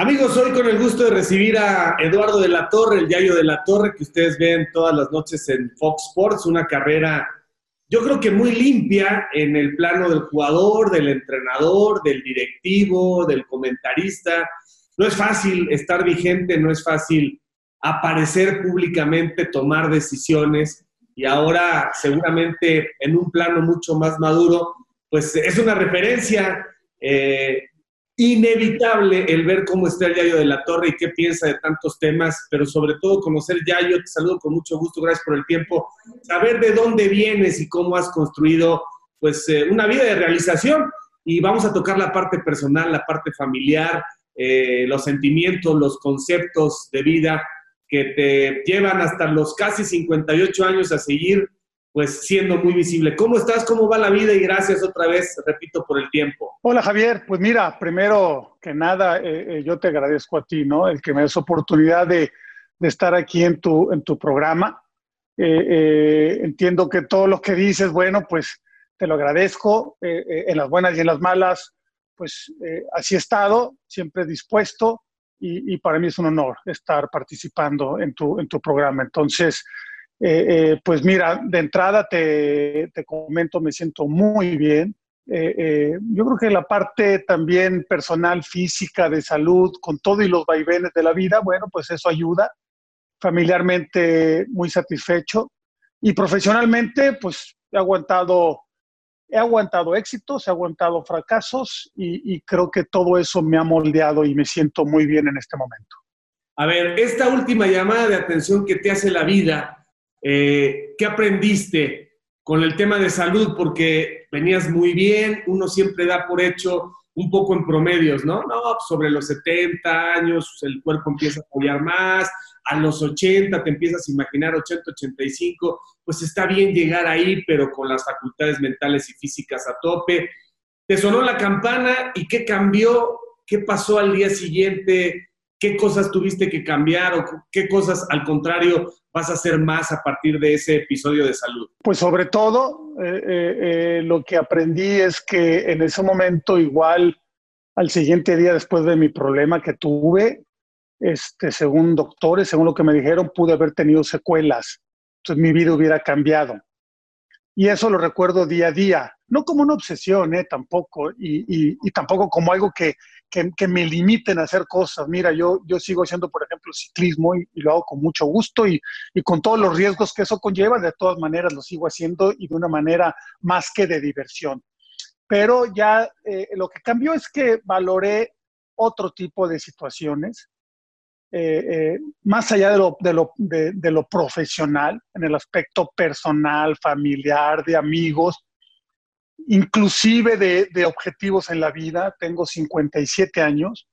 Amigos, hoy con el gusto de recibir a Eduardo de la Torre, el Yayo de la Torre, que ustedes ven todas las noches en Fox Sports, una carrera yo creo que muy limpia en el plano del jugador, del entrenador, del directivo, del comentarista. No es fácil estar vigente, no es fácil aparecer públicamente, tomar decisiones y ahora seguramente en un plano mucho más maduro, pues es una referencia. Eh, inevitable el ver cómo está el Yayo de la Torre y qué piensa de tantos temas, pero sobre todo conocer Yayo, te saludo con mucho gusto, gracias por el tiempo, saber de dónde vienes y cómo has construido pues eh, una vida de realización. Y vamos a tocar la parte personal, la parte familiar, eh, los sentimientos, los conceptos de vida que te llevan hasta los casi 58 años a seguir pues siendo muy visible. ¿Cómo estás? ¿Cómo va la vida? Y gracias otra vez, repito, por el tiempo. Hola Javier, pues mira, primero que nada, eh, eh, yo te agradezco a ti, ¿no? El que me des oportunidad de, estar aquí en tu, en tu programa. Eh, entiendo que todo lo que dices, bueno, pues te lo agradezco, en las buenas y en las malas, pues así he estado, siempre dispuesto, y, y, para mí es un honor estar participando en tu, en tu programa. Entonces, eh, eh, pues mira, de entrada te, comento, me siento muy bien. Eh, yo creo que la parte también personal, física, de salud, con todo y los vaivenes de la vida, bueno, pues eso ayuda. Familiarmente muy satisfecho. Y profesionalmente, pues he aguantado, he aguantado éxitos, he aguantado fracasos y creo que todo eso me ha moldeado y me siento muy bien en este momento. A ver, esta última llamada de atención que te hace la vida, eh, ¿Qué aprendiste con el tema de salud? Porque venías muy bien, uno siempre da por hecho un poco en promedios, ¿no? No, pues sobre los 70 años el cuerpo empieza a apoyar más, a los 80 te empiezas a imaginar 80, 85, pues está bien llegar ahí, pero con las facultades mentales y físicas a tope. Te sonó la campana y qué cambió, qué pasó al día siguiente, qué cosas tuviste que cambiar o qué cosas al contrario vas a hacer más a partir de ese episodio de salud? Pues sobre todo, eh, eh, eh, lo que aprendí es que en ese momento igual al siguiente día después de mi problema que tuve, este, según doctores, según lo que me dijeron, pude haber tenido secuelas. Entonces mi vida hubiera cambiado. Y eso lo recuerdo día a día, no como una obsesión, ¿eh? tampoco, y, y, tampoco como algo que, que, me limiten a hacer cosas. Mira, yo, yo sigo haciendo, por ejemplo, ciclismo y, lo hago con mucho gusto y, con todos los riesgos que eso conlleva, de todas maneras lo sigo haciendo y de una manera más que de diversión. Pero ya eh, lo que cambió es que valoré otro tipo de situaciones eh, eh, más allá de lo, de, lo, de, lo, profesional, en el aspecto personal, familiar, de amigos, inclusive de, objetivos en la vida. Tengo 57 años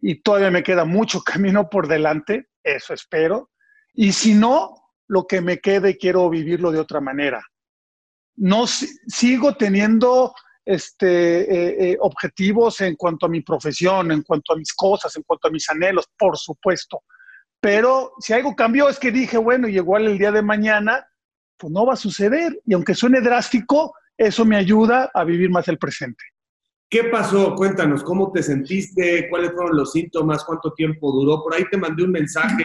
y todavía me queda mucho camino por delante, eso espero. Y si no, lo que me quede quiero vivirlo de otra manera. No sigo teniendo este, eh, eh, objetivos en cuanto a mi profesión, en cuanto a mis cosas, en cuanto a mis anhelos, por supuesto. Pero si algo cambió es que dije, bueno, y igual el día de mañana, pues no va a suceder. Y aunque suene drástico, eso me ayuda a vivir más el presente. ¿Qué pasó? Cuéntanos, ¿cómo te sentiste? ¿Cuáles fueron los síntomas? ¿Cuánto tiempo duró? Por ahí te mandé un mensaje.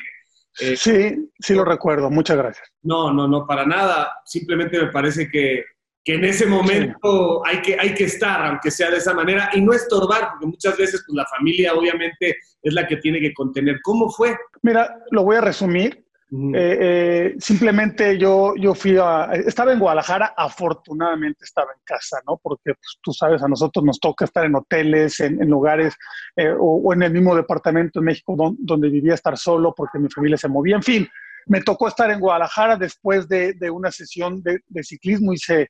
Eh, sí, sí lo recuerdo. Muchas gracias. No, no, no, para nada. Simplemente me parece que que en ese momento hay, que, hay que estar, aunque sea de esa manera, y no estorbar, porque muchas veces pues, la familia obviamente es la que tiene que contener. ¿Cómo fue? Mira, lo voy a resumir. Eh, eh, simplemente yo, yo fui a, estaba en Guadalajara, afortunadamente estaba en casa, ¿no? Porque pues, tú sabes, a nosotros nos toca estar en hoteles, en, lugares eh, o, en el mismo departamento en México donde, vivía estar solo porque mi familia se movía. En fin, me tocó estar en Guadalajara después de, de una sesión de, ciclismo, hice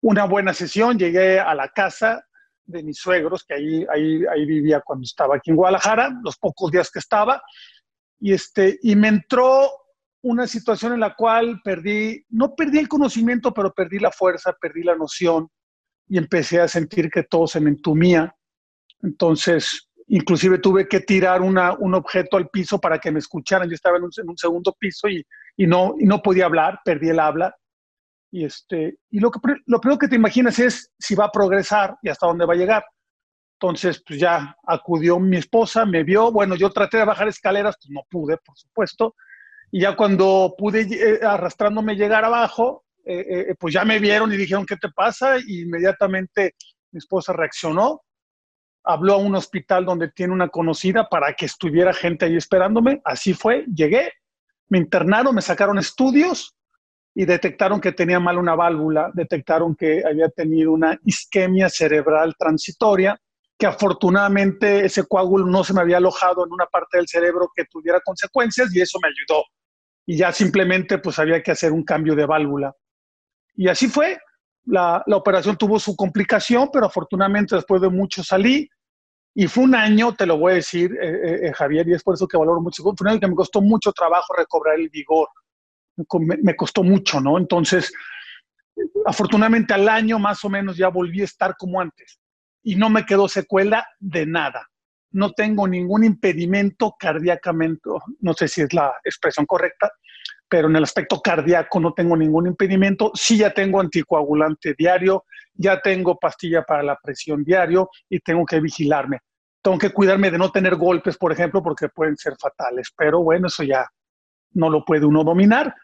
una buena sesión, llegué a la casa de mis suegros, que ahí, ahí, ahí vivía cuando estaba aquí en Guadalajara, los pocos días que estaba, y, este, y me entró una situación en la cual perdí, no perdí el conocimiento, pero perdí la fuerza, perdí la noción y empecé a sentir que todo se me entumía. Entonces, inclusive tuve que tirar una, un objeto al piso para que me escucharan. Yo estaba en un, segundo piso y, y, no, y no podía hablar, perdí el habla. Y, este, y lo, que, lo primero que te imaginas es si va a progresar y hasta dónde va a llegar. Entonces, pues ya acudió mi esposa, me vio, bueno, yo traté de bajar escaleras, pues no pude, por supuesto, y ya cuando pude eh, arrastrándome llegar abajo, eh, eh, pues ya me vieron y dijeron, ¿qué te pasa? Y inmediatamente mi esposa reaccionó, habló a un hospital donde tiene una conocida para que estuviera gente ahí esperándome, así fue, llegué, me internaron, me sacaron estudios y detectaron que tenía mal una válvula, detectaron que había tenido una isquemia cerebral transitoria, que afortunadamente ese coágulo no se me había alojado en una parte del cerebro que tuviera consecuencias y eso me ayudó. Y ya simplemente pues había que hacer un cambio de válvula. Y así fue. La, la operación tuvo su complicación, pero afortunadamente después de mucho salí. Y fue un año, te lo voy a decir, eh, eh, eh, Javier, y es por eso que valoro mucho. Fue un año que me costó mucho trabajo recobrar el vigor me, costó mucho, ¿no? Entonces, afortunadamente al año más o menos ya volví a estar como antes y no me quedó secuela de nada. No tengo ningún impedimento cardíacamente, no sé si es la expresión correcta, pero en el aspecto cardíaco no tengo ningún impedimento. Sí ya tengo anticoagulante diario, ya tengo pastilla para la presión diario y tengo que vigilarme. Tengo que cuidarme de no tener golpes, por ejemplo, porque pueden ser fatales, pero bueno, eso ya no lo puede uno dominar.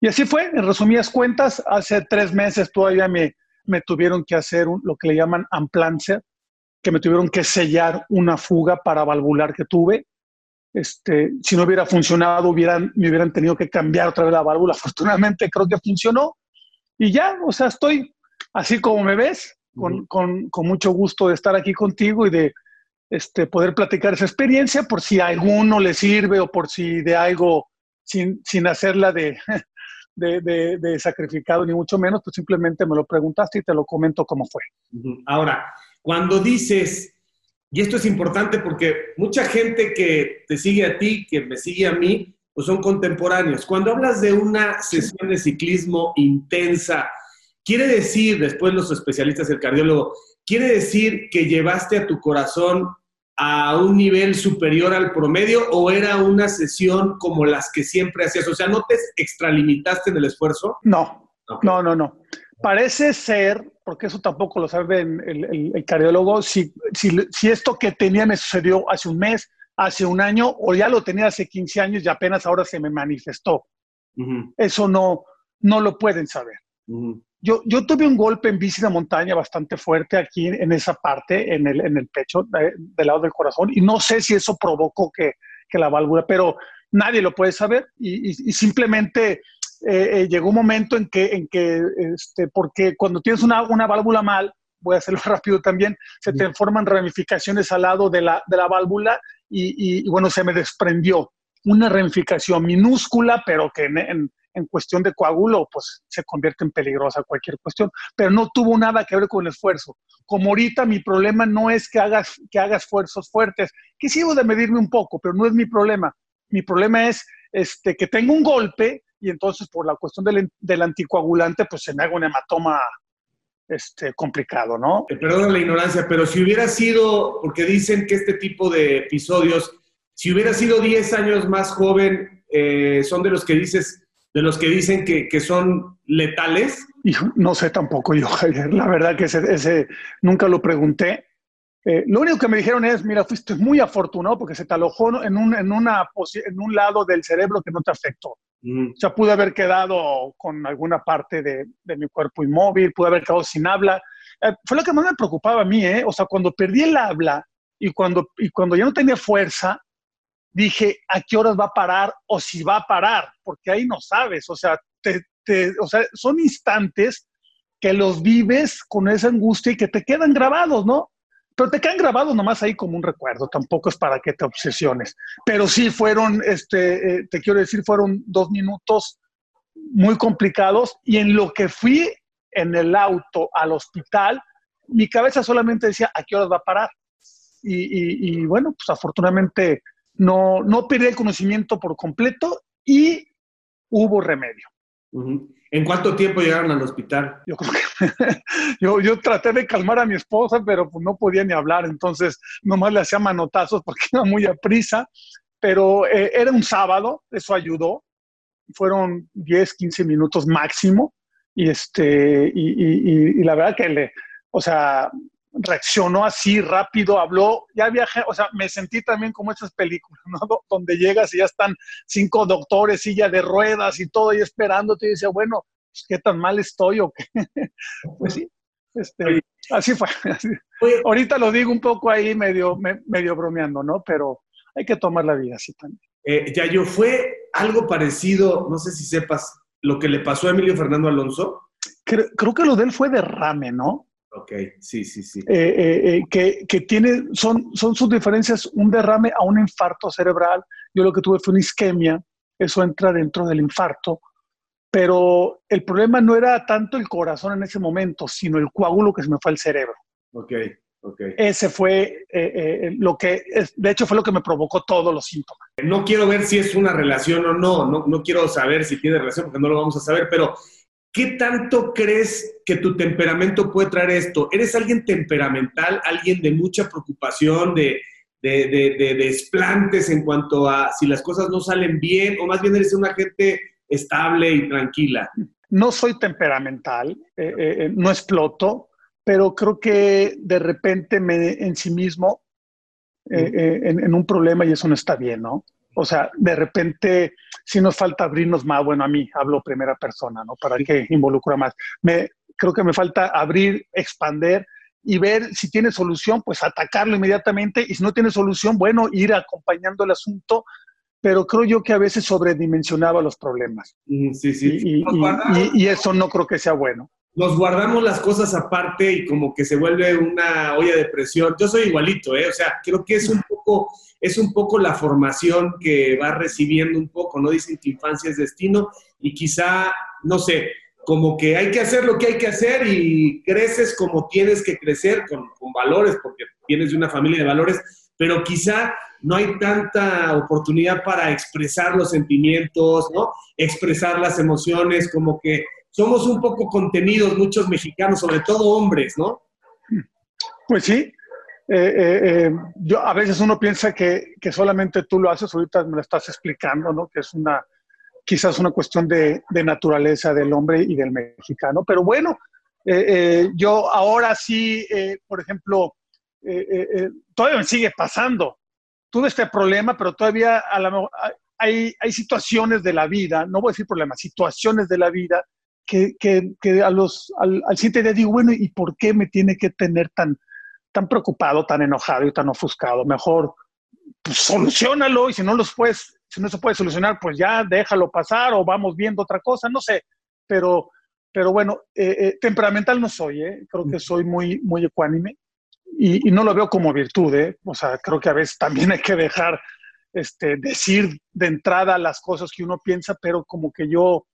Y así fue, en resumidas cuentas, hace tres meses todavía me, me tuvieron que hacer lo que le llaman amplancer, que me tuvieron que sellar una fuga para valvular que tuve. Este, si no hubiera funcionado, hubieran, me hubieran tenido que cambiar otra vez la válvula. Afortunadamente creo que funcionó. Y ya, o sea, estoy así como me ves, con, con, con mucho gusto de estar aquí contigo y de este, poder platicar esa experiencia por si a alguno le sirve o por si de algo sin, sin hacerla de, de, de, sacrificado, ni mucho menos, pues simplemente me lo preguntaste y te lo comento cómo fue. Ahora, cuando dices, y esto es importante porque mucha gente que te sigue a ti, que me sigue a mí, pues son contemporáneos. Cuando hablas de una sesión de ciclismo intensa, quiere decir, después los especialistas, el cardiólogo, quiere decir que llevaste a tu corazón a un nivel superior al promedio o era una sesión como las que siempre hacías? O sea, ¿no te extralimitaste en el esfuerzo? No, no, no, no. Parece ser, porque eso tampoco lo sabe el, el, cardiólogo, si, si, esto que tenía me sucedió hace un mes, hace un año o ya lo tenía hace 15 años y apenas ahora se me manifestó. Eso no, no lo pueden saber. Yo, yo tuve un golpe en bici de montaña bastante fuerte aquí en esa parte, en el, en el pecho, del lado del corazón, y no sé si eso provocó que, que la válvula, pero nadie lo puede saber y, y, simplemente eh, eh, llegó un momento en que, en que este, porque cuando tienes una, una válvula mal, voy a hacerlo rápido también, se te forman ramificaciones al lado de la, de la válvula y, y, bueno, se me desprendió una ramificación minúscula, pero que en, en cuestión de coágulo, pues se convierte en peligrosa cualquier cuestión, pero no tuvo nada que ver con el esfuerzo. Como ahorita mi problema no es que hagas, que esfuerzos fuertes, que sigo de medirme un poco, pero no es mi problema. Mi problema es este, que tengo un golpe y entonces por la cuestión del, del anticoagulante, pues se me haga un hematoma este, complicado, ¿no? Eh, perdón la ignorancia, pero si hubiera sido, porque dicen que este tipo de episodios, si hubiera sido 10 años más joven, eh, son de los que dices, de los que dicen que, que son letales? no sé tampoco yo, Javier. La verdad que ese, ese nunca lo pregunté. Eh, lo único que me dijeron es, mira, fuiste muy afortunado porque se te alojó en un, en una, en un lado del cerebro que no te afectó. Mm. O sea, pude haber quedado con alguna parte de, de, mi cuerpo inmóvil, pude haber quedado sin habla. Eh, fue lo que más me preocupaba a mí, ¿eh? O sea, cuando perdí el habla y cuando, y cuando ya no tenía fuerza, dije, ¿a qué horas va a parar o si va a parar? Porque ahí no sabes, o sea, o sea, son instantes que los vives con esa angustia y que te quedan grabados, ¿no? Pero te quedan grabados nomás ahí como un recuerdo, tampoco es para que te obsesiones. Pero sí fueron, este, eh, te quiero decir, fueron dos minutos muy complicados y en lo que fui en el auto al hospital, mi cabeza solamente decía, ¿a qué horas va a parar? Y, y bueno, pues afortunadamente no, no perdí el conocimiento por completo y hubo remedio. ¿En cuánto tiempo llegaron al hospital? Yo creo que yo, yo, traté de calmar a mi esposa, pero pues no podía ni hablar, entonces nomás le hacía manotazos porque iba muy a prisa, pero eh, era un sábado, eso ayudó, fueron 10, 15 minutos máximo, y, este, y, y, y la verdad que le, o sea, reaccionó así rápido, habló, ya viajé, o sea, me sentí también como esas películas, ¿no? Donde llegas y ya están cinco doctores, silla de ruedas y todo ahí esperándote y dice, bueno, pues, ¿qué tan mal estoy o qué? pues sí, este, así fue. Ahorita lo digo un poco ahí medio, medio bromeando, ¿no? Pero hay que tomar la vida así también. Eh, yo fue algo parecido, no sé si sepas, lo que le pasó a Emilio Fernando Alonso. Creo, creo que lo de él fue derrame, ¿no? Ok, sí, sí, sí. Eh, eh, que, que, tiene, son, son sus diferencias un derrame a un infarto cerebral. Yo lo que tuve fue una isquemia, eso entra dentro del infarto, pero el problema no era tanto el corazón en ese momento, sino el coágulo que se me fue al cerebro. Ok, ok. Ese fue eh, lo que, de hecho, fue lo que me provocó todos los síntomas. No quiero ver si es una relación o no, no, no quiero saber si tiene relación porque no lo vamos a saber, pero ¿Qué tanto crees que tu temperamento puede traer esto? ¿Eres alguien temperamental, alguien de mucha preocupación, de, de, desplantes en cuanto a si las cosas no salen bien, o más bien eres una gente estable y tranquila? No soy temperamental, eh, eh, eh, no exploto, pero creo que de repente me en sí mismo en, un problema y eso no está bien, ¿no? O sea, de repente si nos falta abrirnos más, bueno, a mí hablo primera persona, ¿no? Para que involucra más. Me, creo que me falta abrir, expander y ver si tiene solución, pues atacarlo inmediatamente y si no tiene solución, bueno, ir acompañando el asunto, pero creo yo que a veces sobredimensionaba los problemas. Sí, sí. Y, y, eso no creo que sea bueno. Nos guardamos las cosas aparte y como que se vuelve una olla de presión. Yo soy igualito, ¿eh? O sea, creo que es un poco es un poco la formación que va recibiendo un poco, ¿no? Dicen que infancia es destino y quizá, no sé, como que hay que hacer lo que hay que hacer y creces como tienes que crecer con, valores, porque tienes de una familia de valores, pero quizá no hay tanta oportunidad para expresar los sentimientos, ¿no? Expresar las emociones, como que somos un poco contenidos muchos mexicanos, sobre todo hombres, ¿no? Pues sí, eh, eh, eh, yo, a veces uno piensa que, que, solamente tú lo haces, ahorita me lo estás explicando, ¿no? Que es una, quizás una cuestión de, de naturaleza del hombre y del mexicano, pero bueno, yo ahora sí, por ejemplo, todavía me sigue pasando. Tuve este problema, pero todavía a la, hay, hay situaciones de la vida, no voy a decir problemas, situaciones de la vida que, que, que a los, al, al siguiente día digo, bueno, ¿y por qué me tiene que tener tan, tan preocupado, tan enojado y tan ofuscado. Mejor pues, solucionalo y si no los puedes, si no se puede solucionar, pues ya déjalo pasar o vamos viendo otra cosa, no sé. Pero, pero bueno, eh, eh, temperamental no soy, ¿eh? creo que soy muy, muy ecuánime y, no lo veo como virtud, o sea, creo que a veces también hay que dejar este, decir de entrada las cosas que uno piensa, pero como que yo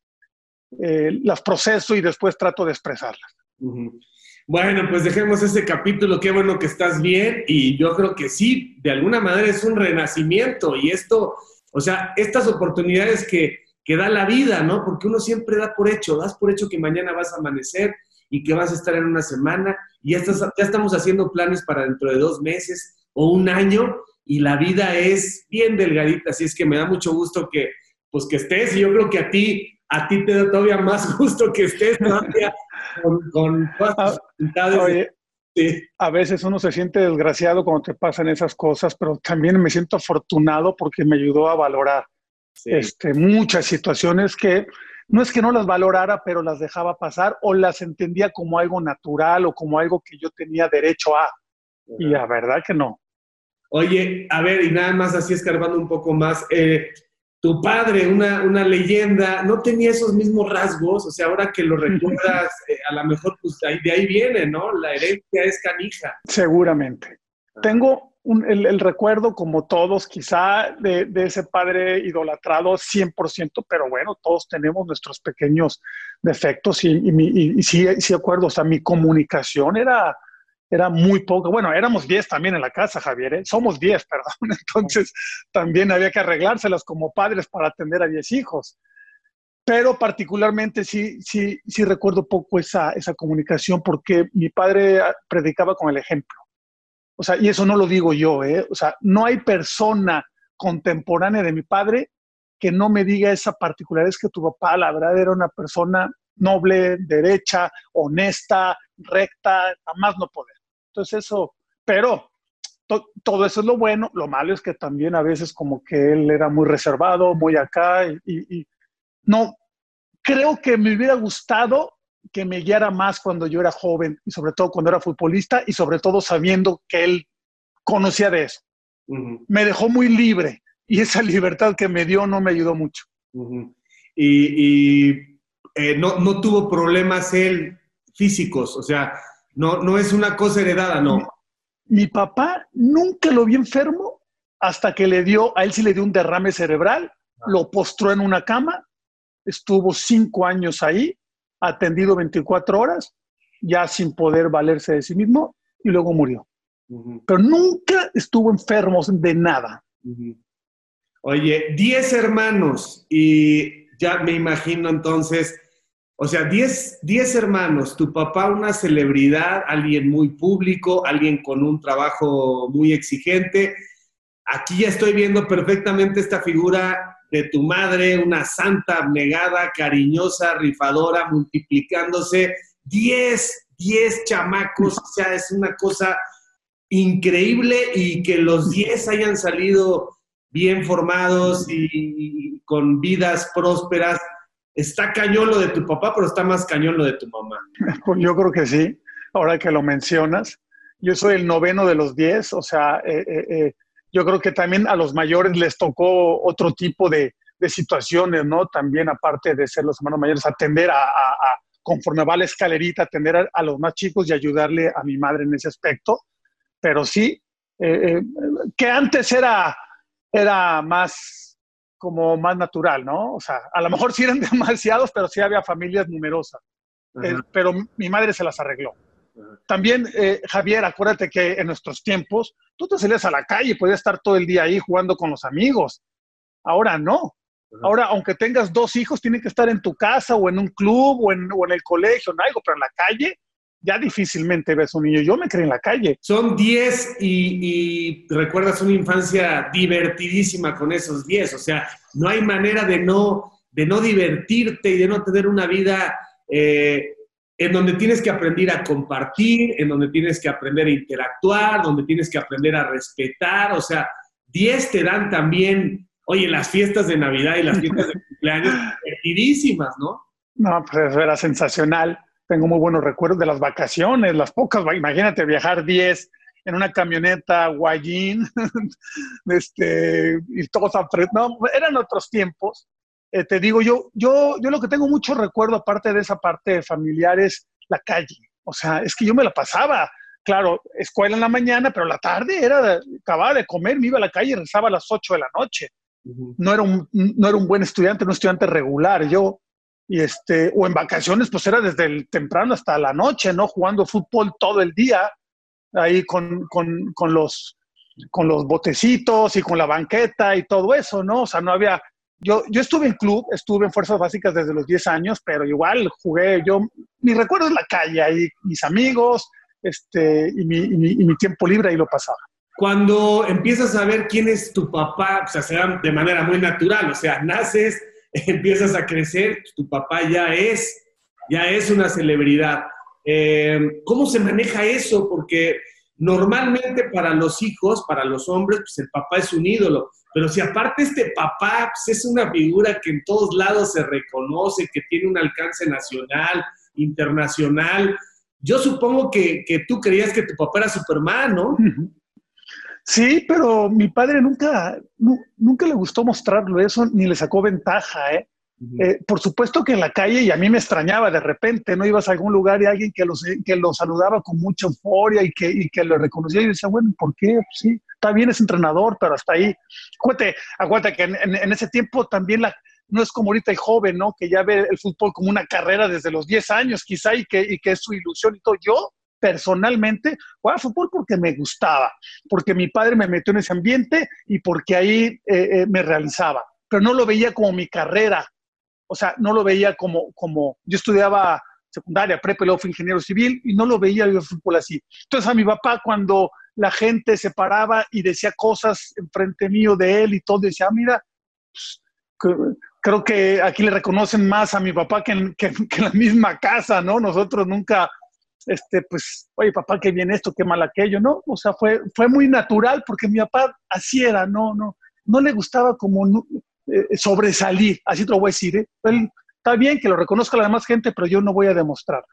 las proceso y después trato de expresarlas. Bueno, pues dejemos ese capítulo, qué bueno que estás bien y yo creo que sí, de alguna manera es un renacimiento y esto, o sea, estas oportunidades que, que da la vida, ¿no? Porque uno siempre da por hecho, das por hecho que mañana vas a amanecer y que vas a estar en una semana y ya, estás, ya estamos haciendo planes para dentro de dos meses o un año y la vida es bien delgadita, así es que me da mucho gusto que, pues que estés y yo creo que a ti, a ti te da todavía más gusto que estés todavía con, ah, A veces uno se siente desgraciado cuando te pasan esas cosas, pero también me siento afortunado porque me ayudó a valorar este, muchas situaciones que no es que no las valorara, pero las dejaba pasar o las entendía como algo natural o como algo que yo tenía derecho a. Y la verdad que no. Oye, a ver, y nada más así escarbando un poco más, eh, tu padre, una, una, leyenda, no tenía esos mismos rasgos, o sea, ahora que lo recuerdas, eh, a lo mejor pues de ahí viene, ¿no? La herencia es canija. Seguramente. Ah. Tengo el, recuerdo, como todos, quizá de, de, ese padre idolatrado 100%, pero bueno, todos tenemos nuestros pequeños defectos y, y, y sí, sí acuerdo, o sea, mi comunicación era era muy poco. Bueno, éramos 10 también en la casa, Javier, ¿eh? somos 10, perdón. Entonces también había que arreglárselas como padres para atender a 10 hijos. Pero particularmente sí, sí, sí recuerdo poco esa, esa comunicación porque mi padre predicaba con el ejemplo. O sea, y eso no lo digo yo, ¿eh? O sea, no hay persona contemporánea de mi padre que no me diga esa particularidad, es que tu papá, la verdad, era una persona noble, derecha, honesta, recta, jamás no poder. Entonces eso, pero todo eso es lo bueno, lo malo es que también a veces como que él era muy reservado, muy acá y, no, creo que me hubiera gustado que me guiara más cuando yo era joven y sobre todo cuando era futbolista y sobre todo sabiendo que él conocía de eso. Me dejó muy libre y esa libertad que me dio no me ayudó mucho. Y, eh, no, no, tuvo problemas él físicos, o sea, no, no es una cosa heredada, no. Mi, papá nunca lo vi enfermo hasta que le dio, a él sí le dio un derrame cerebral, ah. lo postró en una cama, estuvo cinco años ahí, atendido 24 horas, ya sin poder valerse de sí mismo, y luego murió. Pero nunca estuvo enfermo de nada. Oye, 10 hermanos y ya me imagino entonces, o sea, 10 hermanos, tu papá una celebridad, alguien muy público, alguien con un trabajo muy exigente. Aquí ya estoy viendo perfectamente esta figura de tu madre, una santa abnegada, cariñosa, rifadora, multiplicándose. 10, 10 chamacos, o sea, es una cosa increíble y que los 10 hayan salido bien formados y, con vidas prósperas. Está cañón lo de tu papá, pero está más cañón lo de tu mamá. Yo creo que sí, ahora que lo mencionas. Yo soy el noveno de los diez, o sea, eh, eh, eh, yo creo que también a los mayores les tocó otro tipo de, situaciones, ¿no? También aparte de ser los hermanos mayores, atender a, conforme va la escalerita, atender a, a, los más chicos y ayudarle a mi madre en ese aspecto. Pero sí, que antes era era más como más natural, ¿no? O sea, a lo mejor sí eran demasiados, pero sí había familias numerosas. Eh, pero mi madre se las arregló. También, eh, Javier, acuérdate que en nuestros tiempos tú te salías a la calle, podías estar todo el día ahí jugando con los amigos. Ahora no. Ahora, aunque tengas dos hijos, tienen que estar en tu casa o en un club o en, o en el colegio, en algo, pero en la calle ya difícilmente ves un niño. Yo me creí en la calle. Son 10 y, recuerdas una infancia divertidísima con esos 10. O sea, no hay manera de no, de no divertirte y de no tener una vida eh, en donde tienes que aprender a compartir, en donde tienes que aprender a interactuar, donde tienes que aprender a respetar. O sea, 10 te dan también, oye, las fiestas de Navidad y las fiestas de cumpleaños divertidísimas, ¿no? No, pues eso era sensacional tengo muy buenos recuerdos de las vacaciones, las pocas, imagínate viajar 10 en una camioneta guayín, este, y todos no, eran otros tiempos. Eh, te digo, yo, yo, yo lo que tengo mucho recuerdo, aparte de esa parte familiar, es la calle. O sea, es que yo me la pasaba. Claro, escuela en la mañana, pero la tarde era, acababa de comer, me iba a la calle y rezaba a las 8 de la noche. no, era un, no era un buen estudiante, un estudiante regular. Yo, y este, o en vacaciones, pues era desde el temprano hasta la noche, ¿no? Jugando fútbol todo el día, ahí con, con, con, los, con los botecitos y con la banqueta y todo eso, ¿no? O sea, no había... Yo, yo estuve en club, estuve en fuerzas básicas desde los 10 años, pero igual jugué, yo, mi recuerdo es la calle, ahí mis amigos, este, y mi, y mi, tiempo libre ahí lo pasaba. Cuando empiezas a ver quién es tu papá, o sea, se da de manera muy natural, o sea, naces, empiezas a crecer, tu papá ya es, ya es una celebridad. Eh, ¿Cómo se maneja eso? Porque normalmente para los hijos, para los hombres, pues el papá es un ídolo. Pero si aparte este papá pues es una figura que en todos lados se reconoce, que tiene un alcance nacional, internacional, yo supongo que, que tú creías que tu papá era Superman, ¿no? Sí, pero mi padre nunca, nunca le gustó mostrarlo eso, ni le sacó ventaja, ¿eh? ¿eh? por supuesto que en la calle, y a mí me extrañaba de repente, no ibas a algún lugar y alguien que lo, que lo saludaba con mucha euforia y que, y que lo reconocía y decía, bueno, ¿por qué? Pues sí, está bien, es entrenador, pero hasta ahí. Acuérdate, acuérdate que en, ese tiempo también la, no es como ahorita el joven, ¿no? Que ya ve el fútbol como una carrera desde los 10 años, quizá, y que, y que es su ilusión y todo. Yo personalmente jugaba fútbol porque me gustaba, porque mi padre me metió en ese ambiente y porque ahí eh, eh, me realizaba, pero no lo veía como mi carrera, o sea, no lo veía como, como yo estudiaba secundaria, prepa y luego ingeniero civil y no lo veía el fútbol así. Entonces a mi papá cuando la gente se paraba y decía cosas enfrente mío de él y todo, decía, ah, mira, pues, creo que aquí le reconocen más a mi papá que en, que en la misma casa, ¿no? Nosotros nunca este, pues, oye, papá, qué bien esto, qué mal aquello, ¿no? O sea, fue, fue muy natural porque mi papá así era, no, no, no le gustaba como eh, sobresalir, así te lo voy a decir, ¿eh? está bien que lo reconozca la demás gente, pero yo no voy a demostrar.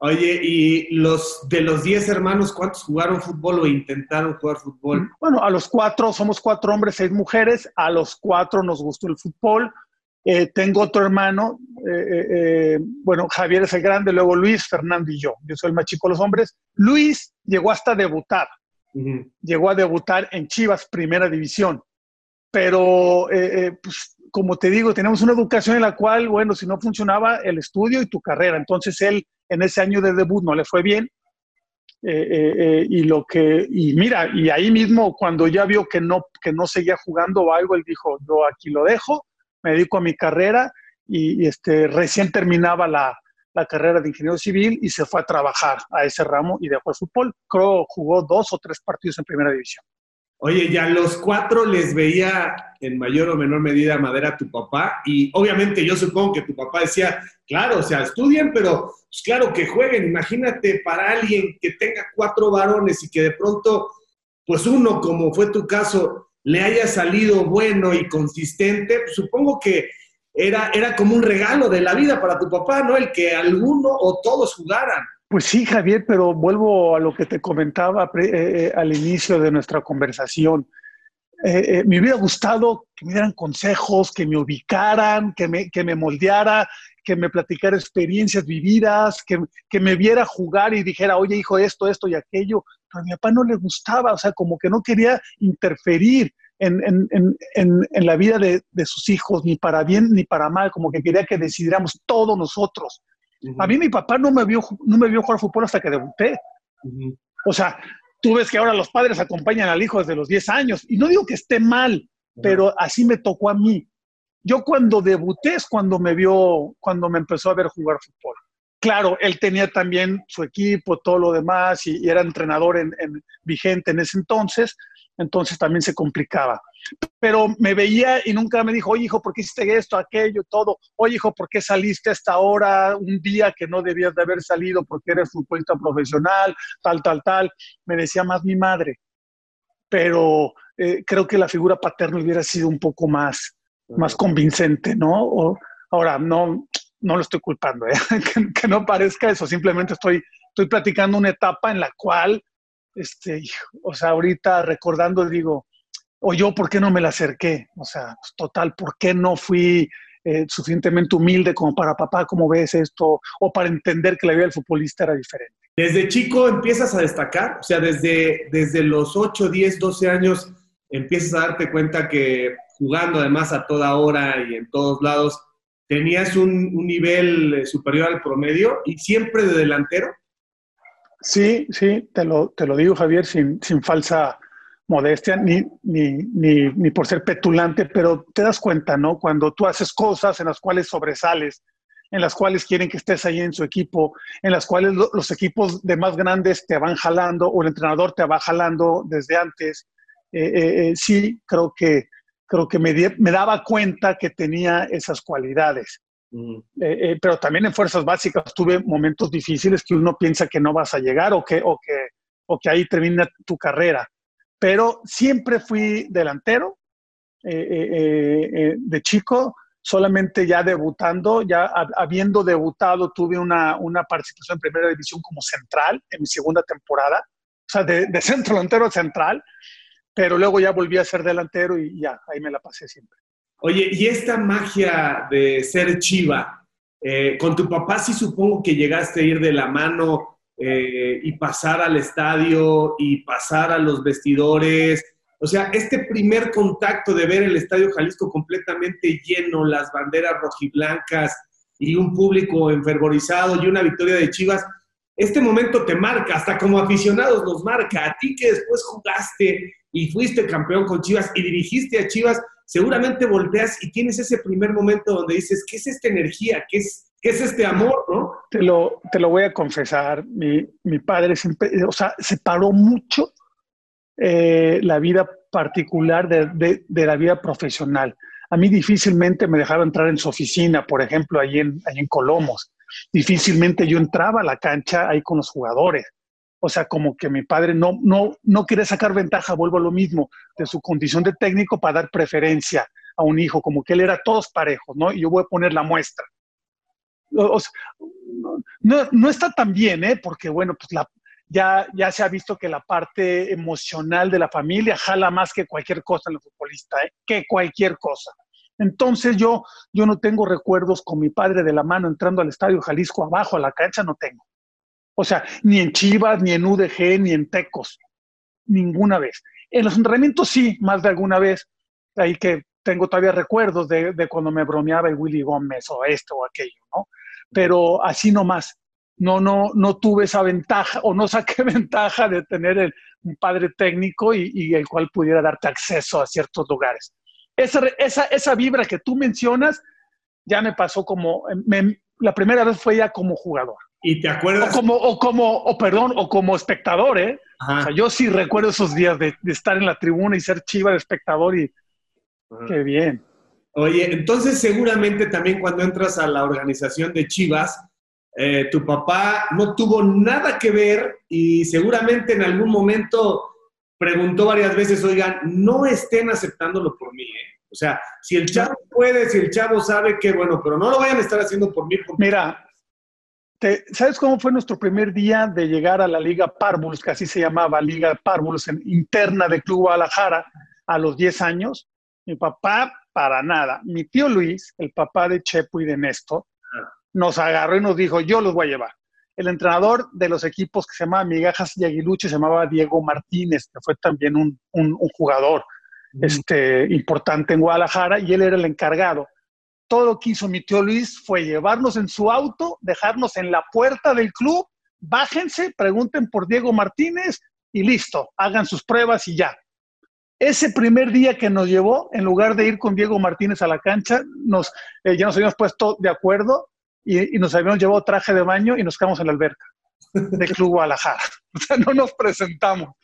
Oye, y los de los 10 hermanos, ¿cuántos jugaron fútbol o intentaron jugar fútbol? Bueno, a los cuatro, somos cuatro hombres, seis mujeres, a los cuatro nos gustó el fútbol. Eh, tengo otro hermano, eh, eh, bueno, Javier es el grande, luego Luis, Fernando y yo. Yo soy el más chico de los hombres. Luis llegó hasta debutar, llegó a debutar en Chivas, primera división. Pero, pues, como te digo, tenemos una educación en la cual, bueno, si no funcionaba el estudio y tu carrera. Entonces él en ese año de debut no le fue bien. y lo que, y mira, y ahí mismo cuando ya vio que no, que no seguía jugando o algo, él dijo, yo aquí lo dejo me dedico a mi carrera y, este, recién terminaba la, carrera de ingeniero civil y se fue a trabajar a ese ramo y dejó el fútbol. Creo jugó dos o tres partidos en primera división. Oye, ya los cuatro les veía en mayor o menor medida madera a tu papá y obviamente yo supongo que tu papá decía, claro, o sea, estudien, pero pues claro que jueguen. Imagínate para alguien que tenga cuatro varones y que de pronto, pues uno, como fue tu caso, le haya salido bueno y consistente, supongo que era, era como un regalo de la vida para tu papá, ¿no? El que alguno o todos jugaran. Pues sí, Javier, pero vuelvo a lo que te comentaba eh, eh, al inicio de nuestra conversación. Eh, me hubiera gustado que me dieran consejos, que me ubicaran, que me, que me moldeara, que me platicara experiencias vividas, que, que, me viera jugar y dijera, oye, hijo, esto, esto y aquello a mi papá no le gustaba, o sea, como que no quería interferir en, la vida de, sus hijos, ni para bien ni para mal, como que quería que decidiéramos todos nosotros. A mí mi papá no me vio, no me vio jugar fútbol hasta que debuté. O sea, tú ves que ahora los padres acompañan al hijo desde los 10 años, y no digo que esté mal, pero así me tocó a mí. Yo cuando debuté es cuando me vio, cuando me empezó a ver jugar fútbol claro, él tenía también su equipo, todo lo demás, y, era entrenador en, vigente en ese entonces, entonces también se complicaba. Pero me veía y nunca me dijo, oye, hijo, ¿por qué hiciste esto, aquello, todo? Oye, hijo, ¿por qué saliste a esta hora un día que no debías de haber salido porque eres futbolista profesional, tal, tal, tal? Me decía más mi madre. Pero eh, creo que la figura paterna hubiera sido un poco más, más convincente, ¿no? ahora, no, no lo estoy culpando, ¿eh? que, no parezca eso, simplemente estoy, estoy platicando una etapa en la cual, este, o sea, ahorita recordando digo, o yo, ¿por qué no me la acerqué? O sea, pues, total, ¿por qué no fui eh, suficientemente humilde como para papá, cómo ves esto? O para entender que la vida del futbolista era diferente. Desde chico empiezas a destacar, o sea, desde, desde los 8, 10, 12 años empiezas a darte cuenta que jugando además a toda hora y en todos lados, tenías un, nivel eh, superior al promedio y siempre de delantero. Sí, sí, te lo, te lo digo, Javier, sin, sin falsa modestia, ni, ni, ni, ni, por ser petulante, pero te das cuenta, ¿no? Cuando tú haces cosas en las cuales sobresales, en las cuales quieren que estés ahí en su equipo, en las cuales los equipos de más grandes te van jalando o el entrenador te va jalando desde antes, eh, eh, sí, creo que creo que me, me daba cuenta que tenía esas cualidades. Mm. Eh, eh, pero también en fuerzas básicas tuve momentos difíciles que uno piensa que no vas a llegar o que, o que, o que ahí termina tu carrera. Pero siempre fui delantero eh, de chico, solamente ya debutando, ya habiendo debutado, tuve una, una, participación en primera división como central en mi segunda temporada, o sea, de, de centro delantero a central pero luego ya volví a ser delantero y ya, ahí me la pasé siempre. Oye, y esta magia de ser chiva, eh, con tu papá sí supongo que llegaste a ir de la mano eh, y pasar al estadio y pasar a los vestidores. O sea, este primer contacto de ver el Estadio Jalisco completamente lleno, las banderas rojiblancas y un público enfervorizado y una victoria de Chivas, este momento te marca, hasta como aficionados nos marca. A ti que después jugaste y fuiste campeón con Chivas y dirigiste a Chivas, seguramente volteas y tienes ese primer momento donde dices, ¿qué es esta energía? ¿Qué es, qué es este amor? ¿no? Te, lo, te lo voy a confesar, mi, mi padre siempre, o sea, separó mucho eh, la vida particular de, de, la vida profesional. A mí difícilmente me dejaba entrar en su oficina, por ejemplo, ahí en, ahí en Colomos. Difícilmente yo entraba a la cancha ahí con los jugadores. O sea, como que mi padre no, no, no quiere sacar ventaja, vuelvo a lo mismo, de su condición de técnico para dar preferencia a un hijo, como que él era todos parejos, ¿no? Y yo voy a poner la muestra. No, no, está tan bien, ¿eh? Porque, bueno, pues la, ya, ya se ha visto que la parte emocional de la familia jala más que cualquier cosa en el futbolista, ¿eh? que cualquier cosa. Entonces yo, yo no tengo recuerdos con mi padre de la mano entrando al Estadio Jalisco abajo a la cancha, no tengo. O sea, ni en Chivas, ni en UDG, ni en Tecos. Ninguna vez. En los entrenamientos sí, más de alguna vez. Ahí que tengo todavía recuerdos de, de cuando me bromeaba el Willy Gómez o esto o aquello, ¿no? Pero así nomás. No, no, no tuve esa ventaja o no saqué ventaja de tener el, un padre técnico y, y, el cual pudiera darte acceso a ciertos lugares. Esa, esa, esa vibra que tú mencionas ya me pasó como, me, la primera vez fue ya como jugador. ¿Y te acuerdas? O como, o como, o perdón, o como espectador, ¿eh? O sea, yo sí recuerdo esos días de, de, estar en la tribuna y ser chiva de espectador y Ajá. qué bien. Oye, entonces seguramente también cuando entras a la organización de Chivas, eh, tu papá no tuvo nada que ver y seguramente en algún momento preguntó varias veces, oigan, no estén aceptándolo por mí, ¿eh? O sea, si el chavo puede, si el chavo sabe que bueno, pero no lo vayan a estar haciendo por mí. Porque... Mira, te, ¿sabes cómo fue nuestro primer día de llegar a la Liga Párvulos, que así se llamaba, Liga Párvulos, en, interna de Club Guadalajara, a los 10 años? Mi papá, para nada. Mi tío Luis, el papá de Chepo y de Néstor, ah. nos agarró y nos dijo, yo los voy a llevar. El entrenador de los equipos que se llamaba Migajas y Aguiluche se llamaba Diego Martínez, que fue también un, un, un jugador este, importante en Guadalajara y él era el encargado. Todo lo que hizo mi tío Luis fue llevarnos en su auto, dejarnos en la puerta del club, bájense, pregunten por Diego Martínez y listo, hagan sus pruebas y ya. Ese primer día que nos llevó, en lugar de ir con Diego Martínez a la cancha, nos, eh, ya nos habíamos puesto de acuerdo y, y, nos habíamos llevado traje de baño y nos quedamos en la alberca del Club Guadalajara. O sea, no nos presentamos.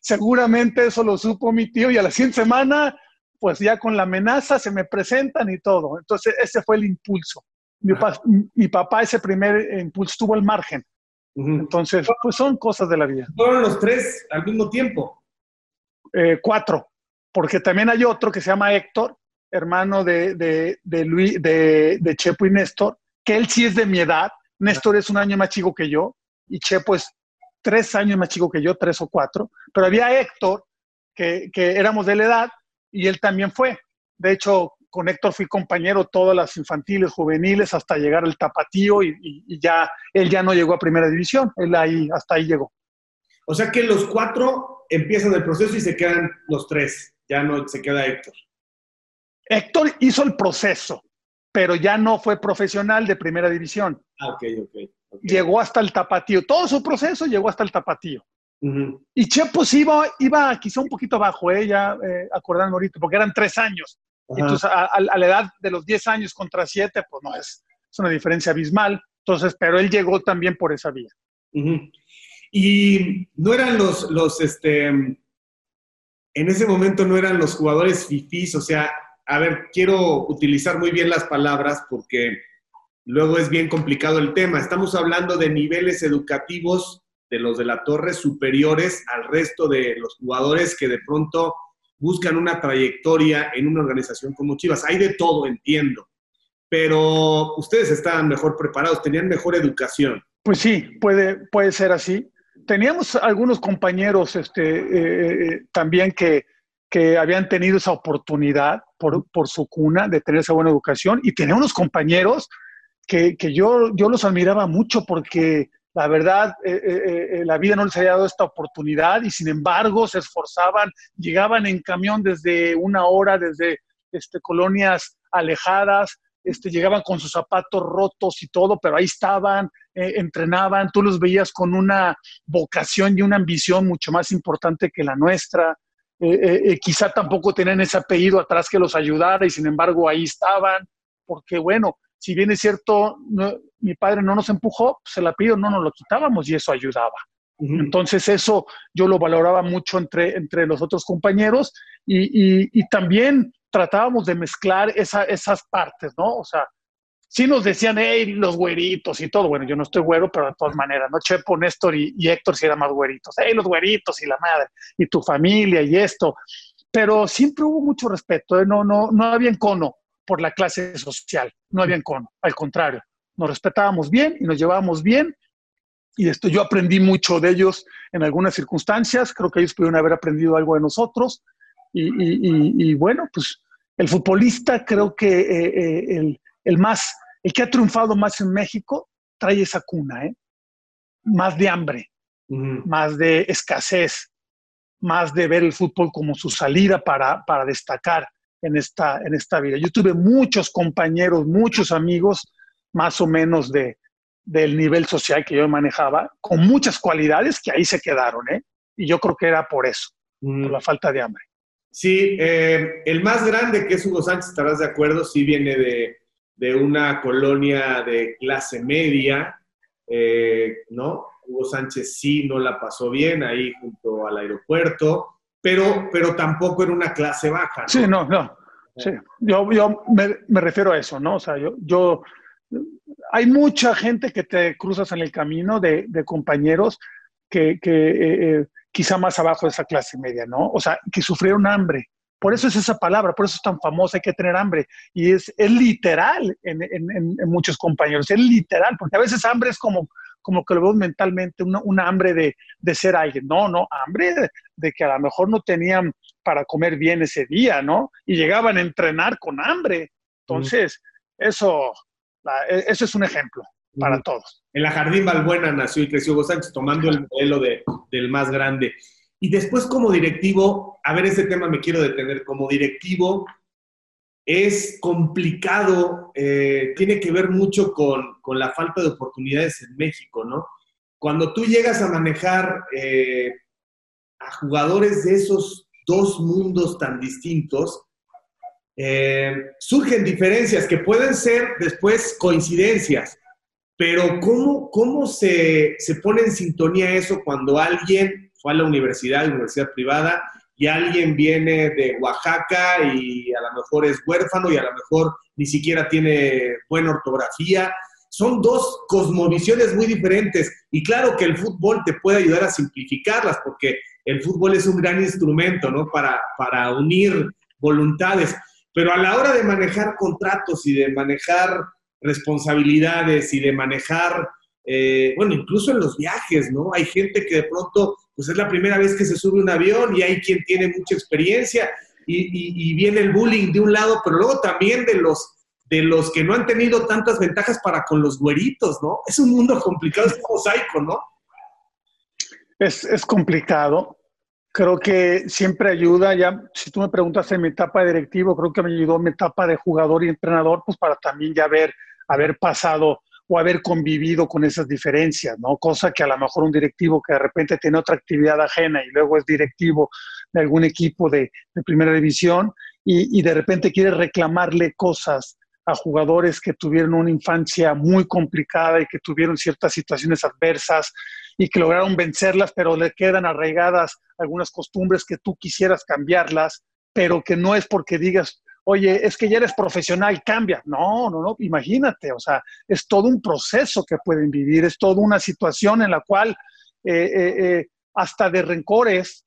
Seguramente eso lo supo mi tío y a la siguiente semana, pues ya con la amenaza se me presentan y todo. Entonces ese fue el impulso. Mi, pa mi papá ese primer impulso tuvo el margen. Uh -huh. Entonces, pues son cosas de la vida. ¿Fueron los tres al mismo tiempo? Eh, cuatro, porque también hay otro que se llama Héctor, hermano de, de, de, Luis, de, Chepo y Néstor, que él sí es de mi edad. Néstor es un año más chico que yo y Chepo es tres años más chico que yo, tres o cuatro, pero había Héctor, que, que, éramos de la edad, y él también fue. De hecho, con Héctor fui compañero todas las infantiles, juveniles, hasta llegar al tapatío, y, y ya, él ya no llegó a primera división, él ahí, hasta ahí llegó. O sea que los cuatro empiezan el proceso y se quedan los tres, ya no se queda Héctor. Héctor hizo el proceso, pero ya no fue profesional de primera división. Ah. Okay. Llegó hasta el tapatío. Todo su proceso llegó hasta el tapatío. Uh -huh. Y Chepos iba, iba quizá un poquito abajo, ¿eh? ya eh, ahorita, porque eran tres años. Uh -huh. Entonces, a, a, la edad de los diez años contra siete, pues no es, es una diferencia abismal. Entonces, pero él llegó también por esa vía. Uh -huh. Y no eran los, los, este, en ese momento no eran los jugadores fifís, o sea, a ver, quiero utilizar muy bien las palabras porque luego es bien complicado el tema. Estamos hablando de niveles educativos de los de la torre superiores al resto de los jugadores que de pronto buscan una trayectoria en una organización como Chivas. Hay de todo, entiendo, pero ustedes estaban mejor preparados, tenían mejor educación. Pues sí, puede, puede ser así. Teníamos algunos compañeros este, eh, también que, que habían tenido esa oportunidad por, por, su cuna de tener esa buena educación y tenía unos compañeros que, que yo, yo los admiraba mucho porque la verdad eh, eh, eh, la vida no les había dado esta oportunidad y sin embargo se esforzaban, llegaban en camión desde una hora, desde este, colonias alejadas, este, llegaban con sus zapatos rotos y todo, pero ahí estaban, entrenaban, tú los veías con una vocación y una ambición mucho más importante que la nuestra. Eh, eh, quizá tampoco tenían ese apellido atrás que los ayudara y sin embargo ahí estaban, porque bueno, si bien es cierto, no, mi padre no nos empujó, pues el apellido no nos lo quitábamos y eso ayudaba. Uh -huh. Entonces eso yo lo valoraba mucho entre, entre los otros compañeros y, y, y también tratábamos de mezclar esa, esas partes, ¿no? O sea, sí nos decían, hey, los güeritos y todo. Bueno, yo no estoy güero, pero de todas maneras, ¿no? Chepo, Néstor y, Héctor sí eran más güeritos. Hey, los güeritos y la madre, y tu familia y esto. Pero siempre hubo mucho respeto, ¿eh? no, no, no había encono por la clase social, no había encono, al contrario, nos respetábamos bien y nos llevábamos bien. Y esto yo aprendí mucho de ellos en algunas circunstancias, creo que ellos pudieron haber aprendido algo de nosotros. Y, bueno, pues el futbolista creo que eh, eh, el, el más, el que ha triunfado más en México, trae esa cuna, ¿eh? Más de hambre, más de escasez, más de ver el fútbol como su salida para, para destacar en esta, en esta vida. Yo tuve muchos compañeros, muchos amigos, más o menos de, del nivel social que yo manejaba, con muchas cualidades que ahí se quedaron, ¿eh? Y yo creo que era por eso, por la falta de hambre. Sí, eh, el más grande que es Hugo Sánchez, estarás de acuerdo, sí viene de, de una colonia de clase media, eh, ¿no? Hugo Sánchez sí no la pasó bien ahí junto al aeropuerto, pero, pero tampoco era una clase baja. ¿no? Sí, no, no. Sí. Yo, yo me, me, refiero a eso, ¿no? O sea, yo, yo, hay mucha gente que te cruzas en el camino de, de compañeros que, que eh, eh, quizá más abajo de esa clase media, ¿no? O sea, que sufrieron hambre, por eso es esa palabra, por eso es tan famosa, hay que tener hambre. Y es, es literal en, en, en, muchos compañeros, es literal, porque a veces hambre es como, como que lo veo mentalmente, una, hambre de, de, ser alguien. No, no, hambre de, que a lo mejor no tenían para comer bien ese día, ¿no? Y llegaban a entrenar con hambre. Entonces, eso, e, eso es un ejemplo para todos. En la Jardín Balbuena nació y creció Hugo Sánchez, tomando el modelo de, del más grande. Y después como directivo, a ver, ese tema me quiero detener, como directivo es complicado, eh, tiene que ver mucho con, con, la falta de oportunidades en México, ¿no? Cuando tú llegas a manejar eh, a jugadores de esos dos mundos tan distintos, eh, surgen diferencias que pueden ser después coincidencias, pero ¿cómo, cómo se, se pone en sintonía eso cuando alguien a la universidad, universidad privada, y alguien viene de Oaxaca y a lo mejor es huérfano y a lo mejor ni siquiera tiene buena ortografía. Son dos cosmovisiones muy diferentes y claro que el fútbol te puede ayudar a simplificarlas porque el fútbol es un gran instrumento ¿no? para, para unir voluntades, pero a la hora de manejar contratos y de manejar responsabilidades y de manejar, eh, bueno, incluso en los viajes, ¿no? Hay gente que de pronto pues es la primera vez que se sube un avión y hay quien tiene mucha experiencia y, viene el bullying de un lado, pero luego también de los, de los que no han tenido tantas ventajas para con los güeritos, ¿no? Es un mundo complicado, es un mosaico, ¿no? Es, es complicado. Creo que siempre ayuda, ya si tú me preguntas en mi etapa de directivo, creo que me ayudó mi etapa de jugador y entrenador, pues para también ya ver, haber pasado o haber convivido con esas diferencias, ¿no? Cosa que a lo mejor un directivo que de repente tiene otra actividad ajena y luego es directivo de algún equipo de, primera división y, de repente quiere reclamarle cosas a jugadores que tuvieron una infancia muy complicada y que tuvieron ciertas situaciones adversas y que lograron vencerlas, pero le quedan arraigadas algunas costumbres que tú quisieras cambiarlas, pero que no es porque digas, oye, es que ya eres profesional, cambia. No, no, no, imagínate, o sea, es todo un proceso que pueden vivir, es toda una situación en la cual eh, eh, eh, hasta de rencores